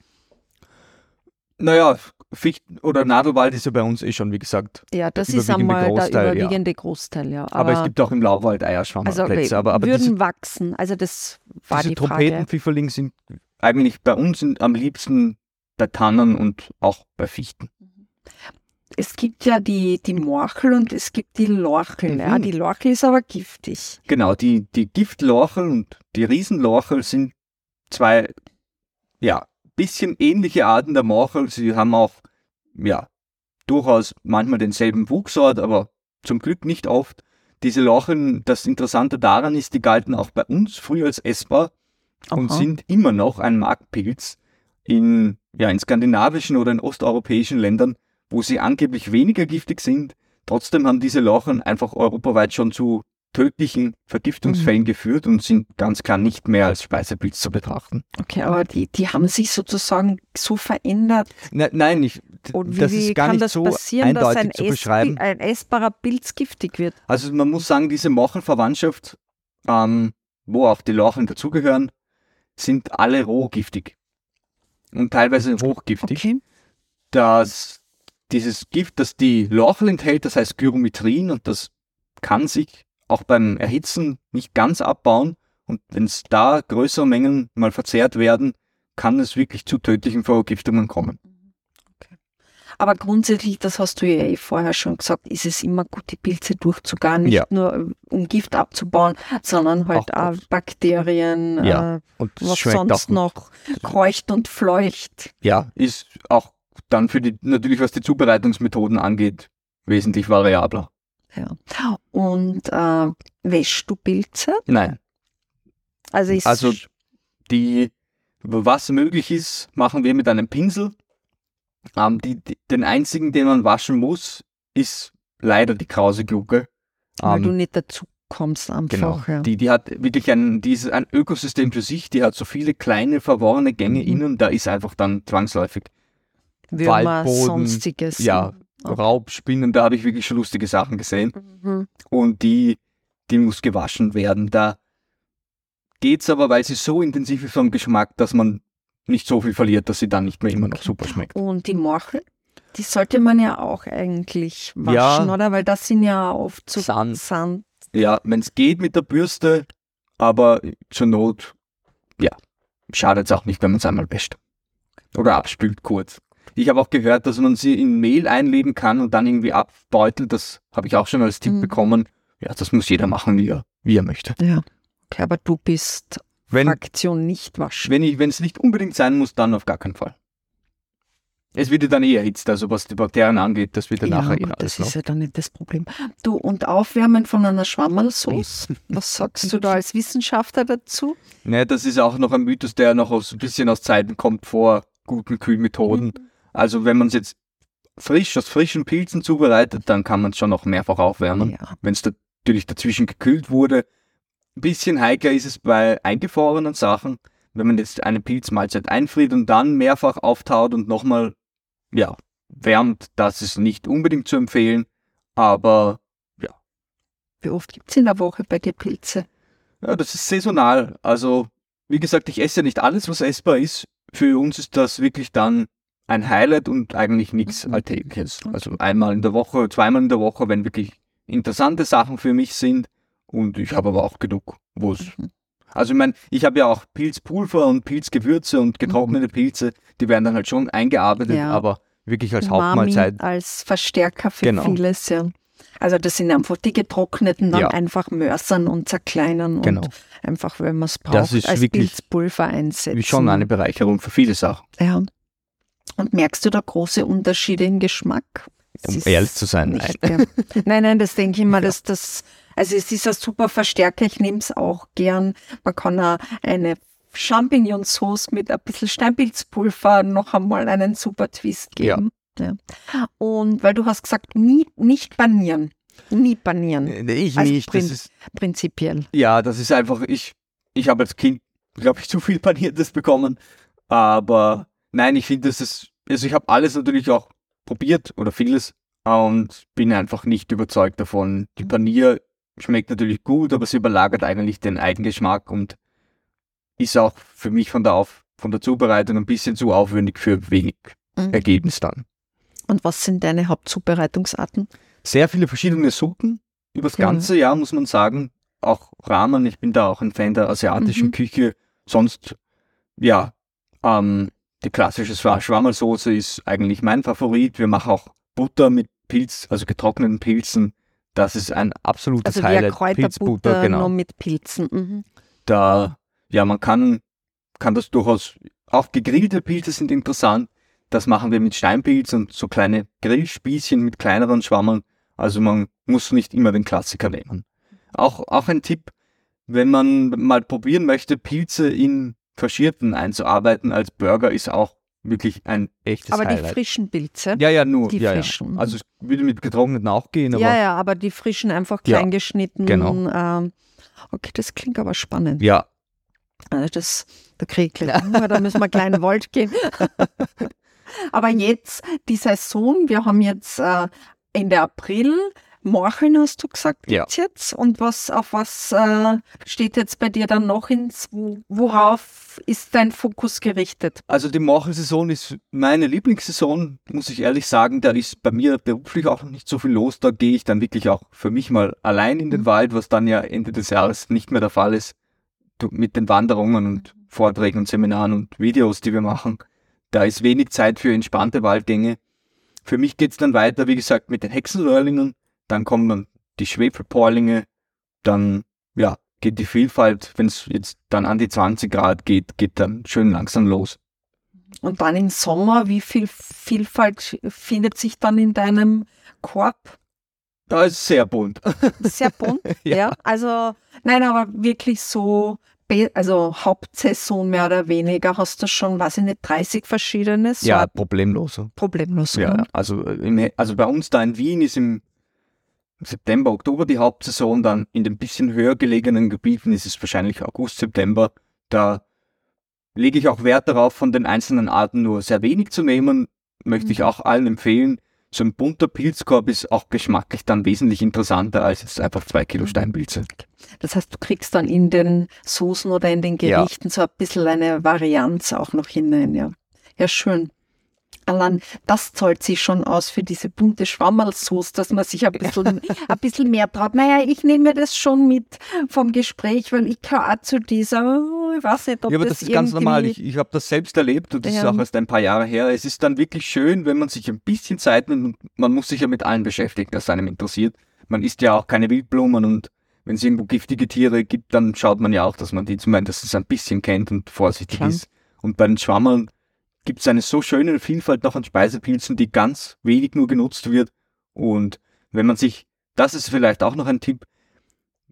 Naja, Fichten oder Nadelwald ist ja bei uns eh schon, wie gesagt.
Ja, das ist
überwiegende
einmal
Großteil,
der
ja.
überwiegende Großteil, ja.
Aber, es gibt auch im Lauwald
also
Eierschwammerplätze.
okay,
aber, aber
würden
diese,
wachsen, also das war
diese
die Frage.
Trompetenpfifferlinge sind eigentlich bei uns sind am liebsten bei Tannen und auch bei Fichten.
Es gibt ja die, die Morchel und es gibt die Lorchel. Ja.
Mhm.
Die Lorchel ist aber giftig.
Genau, die, die Giftlorchel und die Riesenlorchel sind zwei, ja, bisschen ähnliche Arten der Morchel. Sie haben auch, ja, durchaus manchmal denselben Wuchsort, aber zum Glück nicht oft. Diese Lorcheln, das Interessante daran ist, die galten auch bei uns früher als essbar und
Aha.
sind immer noch ein Marktpilz in, ja, in skandinavischen oder in osteuropäischen Ländern, wo sie angeblich weniger giftig sind. Trotzdem haben diese Lorcheln einfach europaweit schon zu tödlichen Vergiftungsfällen geführt und sind ganz klar nicht mehr als Speisepilz zu betrachten.
Okay, aber die, die haben sich sozusagen so verändert.
Ne, nein, ich,
Und wie,
das ist gar nicht
das
so eindeutig
ein,
zu
Ess-
beschreiben.
ein essbarer Pilz giftig wird?
Also man muss sagen, diese Morchelverwandtschaft, ähm, wo auch die Lorcheln dazugehören, sind alle rohgiftig. Und teilweise hochgiftig.
Okay.
dass dieses Gift, das die Lorchel enthält, das heißt Gyrometrin und das kann sich auch beim Erhitzen nicht ganz abbauen. Und wenn es da größere Mengen mal verzehrt werden, kann es wirklich zu tödlichen Vergiftungen kommen.
Aber grundsätzlich, das hast du ja eh vorher schon gesagt, ist es immer gut, die Pilze durchzugaren, nicht
Ja.
nur äh, um Gift abzubauen, sondern halt
Auch
auch, Bakterien,
Ja.
äh, was sonst noch kreucht und fleucht.
Ja, ist auch dann für die, natürlich was die Zubereitungsmethoden angeht, wesentlich variabler.
Ja. Und äh, wäschst du Pilze?
Nein.
Also, ist
Also die, was möglich ist, machen wir mit einem Pinsel. Ähm, die, die, den einzigen, den man waschen muss, ist leider die krause Glucke.
weil
Ähm,
du nicht dazu kommst einfach.
Genau.
Ja.
Die, die hat wirklich ein, dieses, ein Ökosystem für sich, die hat so viele kleine verworrene Gänge
Mhm.
innen, da ist einfach dann zwangsläufig
Würmer,
Waldboden,
sonstiges.
ja,
Okay.
Raubspinnen, da habe ich wirklich schon lustige Sachen gesehen.
Mhm.
Und die, die muss gewaschen werden. Da geht's aber, weil sie so intensiv ist vom Geschmack, dass man nicht so viel verliert, dass sie dann nicht mehr immer noch super schmeckt.
Und die Morchel, die sollte man ja auch eigentlich waschen,
Ja.
oder? Weil das sind ja oft so
Sand.
Sand.
Ja, wenn es geht mit der Bürste, aber zur Not, ja, schadet es auch nicht, wenn man es einmal wäscht. Oder abspült kurz. Ich habe auch gehört, dass man sie in Mehl einlegen kann und dann irgendwie abbeutelt. Das habe ich auch schon als Tipp
Mhm.
bekommen. Ja, das muss jeder machen, wie er, wie er möchte.
Ja. Okay, aber du bist
Wenn,
Fraktion nicht waschen.
wenn ich, wenn es nicht unbedingt sein muss, dann auf gar keinen Fall. Es wird ja dann eh erhitzt, also was die Bakterien angeht, das wird ja, nachher eh alles
das
noch.
ist ja dann nicht das Problem. Du, und Aufwärmen von einer Schwammerlsauce, was sagst du da als Wissenschaftler dazu?
Ne, das ist auch noch ein Mythos, der noch aus, ein bisschen aus Zeiten kommt vor guten Kühlmethoden. Also wenn man es jetzt frisch aus frischen Pilzen zubereitet, dann kann man es schon noch mehrfach aufwärmen.
Ja.
Wenn es natürlich dazwischen gekühlt wurde. Ein bisschen heikler ist es bei eingefrorenen Sachen. Wenn man jetzt eine Pilzmahlzeit einfriert und dann mehrfach auftaut und nochmal, ja, wärmt, das ist nicht unbedingt zu empfehlen. Aber
Wie oft gibt es in der Woche bei dir Pilze?
Ja, das ist saisonal. Also, wie gesagt, ich esse ja nicht alles, was essbar ist. Für uns ist das wirklich dann ein Highlight und eigentlich nichts
Mhm.
Alltägliches. Also einmal in der Woche, zweimal in der Woche, wenn wirklich interessante Sachen für mich sind. Und ich habe aber auch genug, wo es.
Mhm.
Also ich meine, ich habe ja auch Pilzpulver und Pilzgewürze und getrocknete Pilze, die werden dann halt schon eingearbeitet,
Mhm. Ja.
aber wirklich als
Umami
Hauptmahlzeit.
als Verstärker für
Genau.
vieles, ja. Also das sind einfach die getrockneten, dann
Ja.
einfach mörsern und zerkleinern
Genau.
und einfach, wenn man es braucht,
Das ist
als
wirklich
Pilzpulver einsetzen.
Wie schon eine Bereicherung für viele Sachen,
Ja. Und merkst du da große Unterschiede im Geschmack? Es
um ehrlich zu sein. Nein.
nicht, ja. nein, nein, das denke ich immer, dass das, also es ist ein super Verstärker, ich nehme es auch gern. Man kann auch eine Champignonsauce mit ein bisschen Steinpilzpulver noch einmal einen super Twist geben. Ja. Und weil du hast gesagt, nie, nicht panieren. Nie panieren,
Ich
Als
nicht.
Prin-
ist,
prinzipiell.
Ja, das ist einfach, ich, ich habe als Kind, glaube ich, zu viel Paniertes bekommen. Aber nein, ich finde, das ist, also ich habe alles natürlich auch probiert oder vieles und bin einfach nicht überzeugt davon. Die Panier schmeckt natürlich gut, aber sie überlagert eigentlich den Eigengeschmack und ist auch für mich von der, Auf, von der Zubereitung ein bisschen zu aufwendig für wenig
Mhm.
Ergebnis dann.
Und was sind deine Hauptzubereitungsarten?
sehr viele verschiedene Suppen übers
Ja.
ganze Jahr, muss man sagen. Auch Ramen, ich bin da auch ein Fan der asiatischen
Mhm.
Küche. Sonst, ja, ähm, die klassische Schwa- Schwammersoße ist eigentlich mein Favorit. Wir machen auch Butter mit Pilz, also getrockneten Pilzen. Das ist ein absolutes
Also
Highlight.
Kräuterbutter, nur
genau.
mit Pilzen. Mhm.
Da, ja, man kann, kann das durchaus, auch gegrillte Pilze sind interessant. Das machen wir mit Steinpilz und so kleine Grillspießchen mit kleineren Schwammeln. Also man muss nicht immer den Klassiker nehmen. Auch, auch ein Tipp, wenn man mal probieren möchte, Pilze in Faschierten einzuarbeiten als Burger, ist auch wirklich ein echtes
Aber die
Highlight.
frischen Pilze.
ja, ja, nur.
die
ja,
frischen.
Ja. Also es würde mit getrockneten auch gehen, aber
ja, ja, aber die frischen einfach
Ja,
klein geschnitten.
genau.
Ähm, okay, das klingt aber spannend.
ja,
Also das, da kriege ich Hunger, da müssen wir gleich in den Wald gehen. aber jetzt, die Saison, wir haben jetzt äh, Ende April, Morcheln hast du gesagt,
Ja.
gibt's jetzt? Und was, auf was äh, steht jetzt bei dir dann noch ins, wo, worauf ist dein Fokus gerichtet?
Also die Morchelsaison ist meine Lieblingssaison, muss ich ehrlich sagen. Da ist bei mir beruflich auch noch nicht so viel los. Da gehe ich dann wirklich auch für mich mal allein in den Wald, was dann ja Ende des Jahres nicht mehr der Fall ist. Mit den Wanderungen und Vorträgen und Seminaren und Videos, die wir machen. Da ist wenig Zeit für entspannte Waldgänge. Für mich geht's dann weiter, wie gesagt, mit den Hexenröhrlingen. Dann kommen dann die Schwefelporlinge. Dann, ja, geht die Vielfalt, wenn es jetzt dann an die 20 Grad geht, geht dann schön langsam los.
Und dann im Sommer, wie viel Vielfalt findet sich dann in deinem Korb?
Da ist sehr bunt.
Sehr bunt, ja. ja. Also, nein, aber wirklich so, also Hauptsaison mehr oder weniger, hast du schon, weiß ich nicht, 30 verschiedene Sorten?
Ja, problemlos.
Problemlos,
ja. Also, im, also bei uns da in Wien ist im September, Oktober die Hauptsaison, dann in den bisschen höher gelegenen Gebieten ist es wahrscheinlich August, September. Da lege ich auch Wert darauf, von den einzelnen Arten nur sehr wenig zu nehmen. Möchte mhm. ich auch allen empfehlen. So ein bunter Pilzkorb ist auch geschmacklich dann wesentlich interessanter als jetzt einfach zwei Kilo mhm. Steinpilze.
Das heißt, du kriegst dann in den Soßen oder in den Gerichten ja. so ein bisschen eine Varianz auch noch hinein, ja. Ja, schön. Allein das zahlt sich schon aus für diese bunte Schwammerlsoße, dass man sich ein bisschen, ein bisschen mehr traut. Naja, ich nehme das schon mit vom Gespräch, weil ich kann auch zu dieser, oh, ich weiß nicht, ob
Ja, aber
das,
das ist ganz normal. Ich, ich habe das selbst erlebt und das ja. ist auch erst ein paar Jahre her. Es ist dann wirklich schön, wenn man sich ein bisschen Zeit nimmt. Man muss sich ja mit allen beschäftigen, das einem interessiert. Man isst ja auch keine Wildblumen und wenn es irgendwo giftige Tiere gibt, dann schaut man ja auch, dass man die zumindest ein bisschen kennt und vorsichtig Klar. ist. Und bei den Schwammerln gibt es eine so schöne Vielfalt noch an Speisepilzen, die ganz wenig nur genutzt wird. Und wenn man sich, das ist vielleicht auch noch ein Tipp,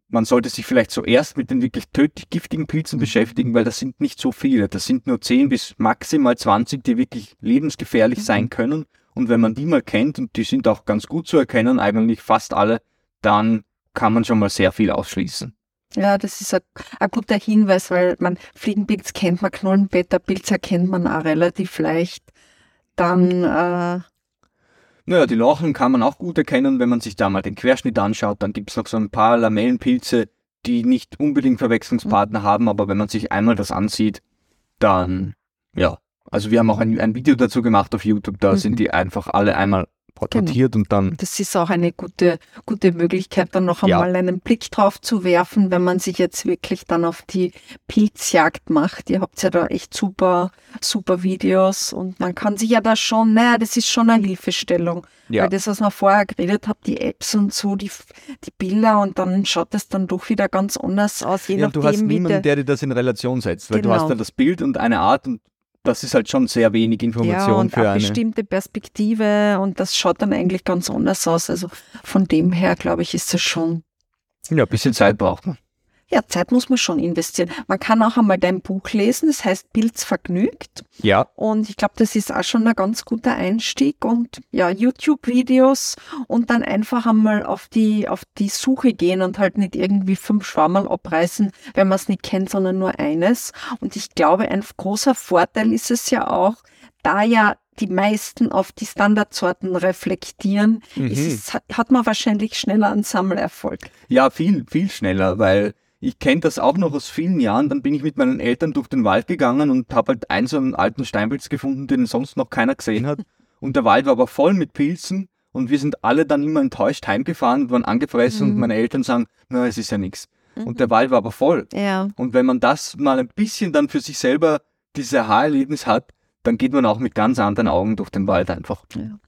man sollte sich vielleicht zuerst mit den wirklich tödlich giftigen Pilzen mhm. beschäftigen, weil das sind nicht so viele. Das sind nur 10 bis maximal 20, die wirklich lebensgefährlich mhm. sein können. Und wenn man die mal kennt, und die sind auch ganz gut zu erkennen, eigentlich fast alle, dann kann man schon mal sehr viel ausschließen.
Ja, das ist ein, ein guter Hinweis, weil man Fliegenpilz kennt man, Knollenblätterpilz erkennt man auch relativ leicht. Dann äh,
naja, die Lorchen kann man auch gut erkennen, wenn man sich da mal den Querschnitt anschaut. Dann gibt es noch so ein paar Lamellenpilze, die nicht unbedingt Verwechslungspartner mhm. haben, aber wenn man sich einmal das ansieht, dann ja. Also wir haben auch ein, ein Video dazu gemacht auf YouTube, da mhm. sind die einfach alle einmal porträtiert genau. und dann.
Das ist auch eine gute, gute Möglichkeit, dann noch einmal ja. einen Blick drauf zu werfen, wenn man sich jetzt wirklich dann auf die Pilzjagd macht. Ihr habt ja da echt super, super Videos und man kann sich ja da schon, naja, das ist schon eine Hilfestellung. Ja. Weil das, was wir vorher geredet haben, die Apps und so, die, die Bilder und dann schaut es dann doch wieder ganz anders aus.
Je ja, nachdem, du hast niemanden, der dir das in Relation setzt, weil genau. du hast dann das Bild und eine Art und das ist halt schon sehr wenig Information ja, und für eine
bestimmte Perspektive und das schaut dann eigentlich ganz anders aus. Also von dem her, glaube ich, ist das schon.
Ja, ein bisschen Zeit braucht man.
Ja, Zeit muss man schon investieren. Man kann auch einmal dein Buch lesen, das heißt Pilz vergnügt.
Ja.
Und ich glaube, das ist auch schon ein ganz guter Einstieg und ja, YouTube-Videos und dann einfach einmal auf die, auf die Suche gehen und halt nicht irgendwie fünf Schwammerl abreißen, wenn man es nicht kennt, sondern nur eines. Und ich glaube, ein großer Vorteil ist es ja auch, da ja die meisten auf die Standardsorten reflektieren, mhm. es, hat man wahrscheinlich schneller einen Sammelerfolg.
Ja, viel, viel schneller, weil ich kenne das auch noch aus vielen Jahren. Dann bin ich mit meinen Eltern durch den Wald gegangen und habe halt einen so einen alten Steinpilz gefunden, den sonst noch keiner gesehen hat. Und der Wald war aber voll mit Pilzen und wir sind alle dann immer enttäuscht heimgefahren und waren angefressen mhm. und meine Eltern sagen, na, es ist ja nichts. Mhm. Und der Wald war aber voll.
Ja.
Und wenn man das mal ein bisschen dann für sich selber dieses Aha-Erlebnis hat, dann geht man auch mit ganz anderen Augen durch den Wald einfach.
Ja.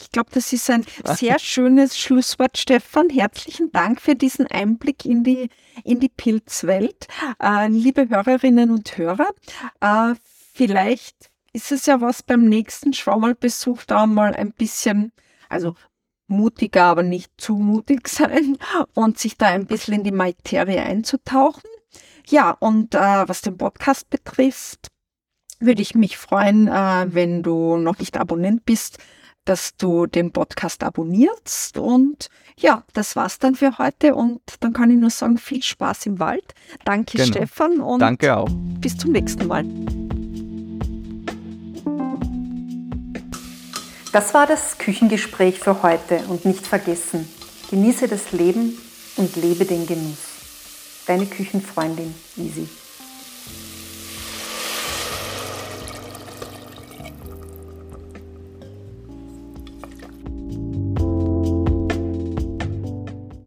Ich glaube, das ist ein sehr schönes Schlusswort, Stefan. Herzlichen Dank für diesen Einblick in die, in die Pilzwelt. Äh, liebe Hörerinnen und Hörer, äh, vielleicht ist es ja was beim nächsten Schwammerlbesuch da mal ein bisschen, also mutiger, aber nicht zu mutig sein und sich da ein bisschen in die Materie einzutauchen. Ja, und äh, was den Podcast betrifft, würde ich mich freuen, äh, wenn du noch nicht Abonnent bist, dass du den Podcast abonnierst. Und ja, das war's dann für heute. Und dann kann ich nur sagen, viel Spaß im Wald. Danke, genau. Stefan. Und
Danke auch.
Bis zum nächsten Mal. Das war das Küchengespräch für heute. Und nicht vergessen, genieße das Leben und lebe den Genuss. Deine Küchenfreundin Easy.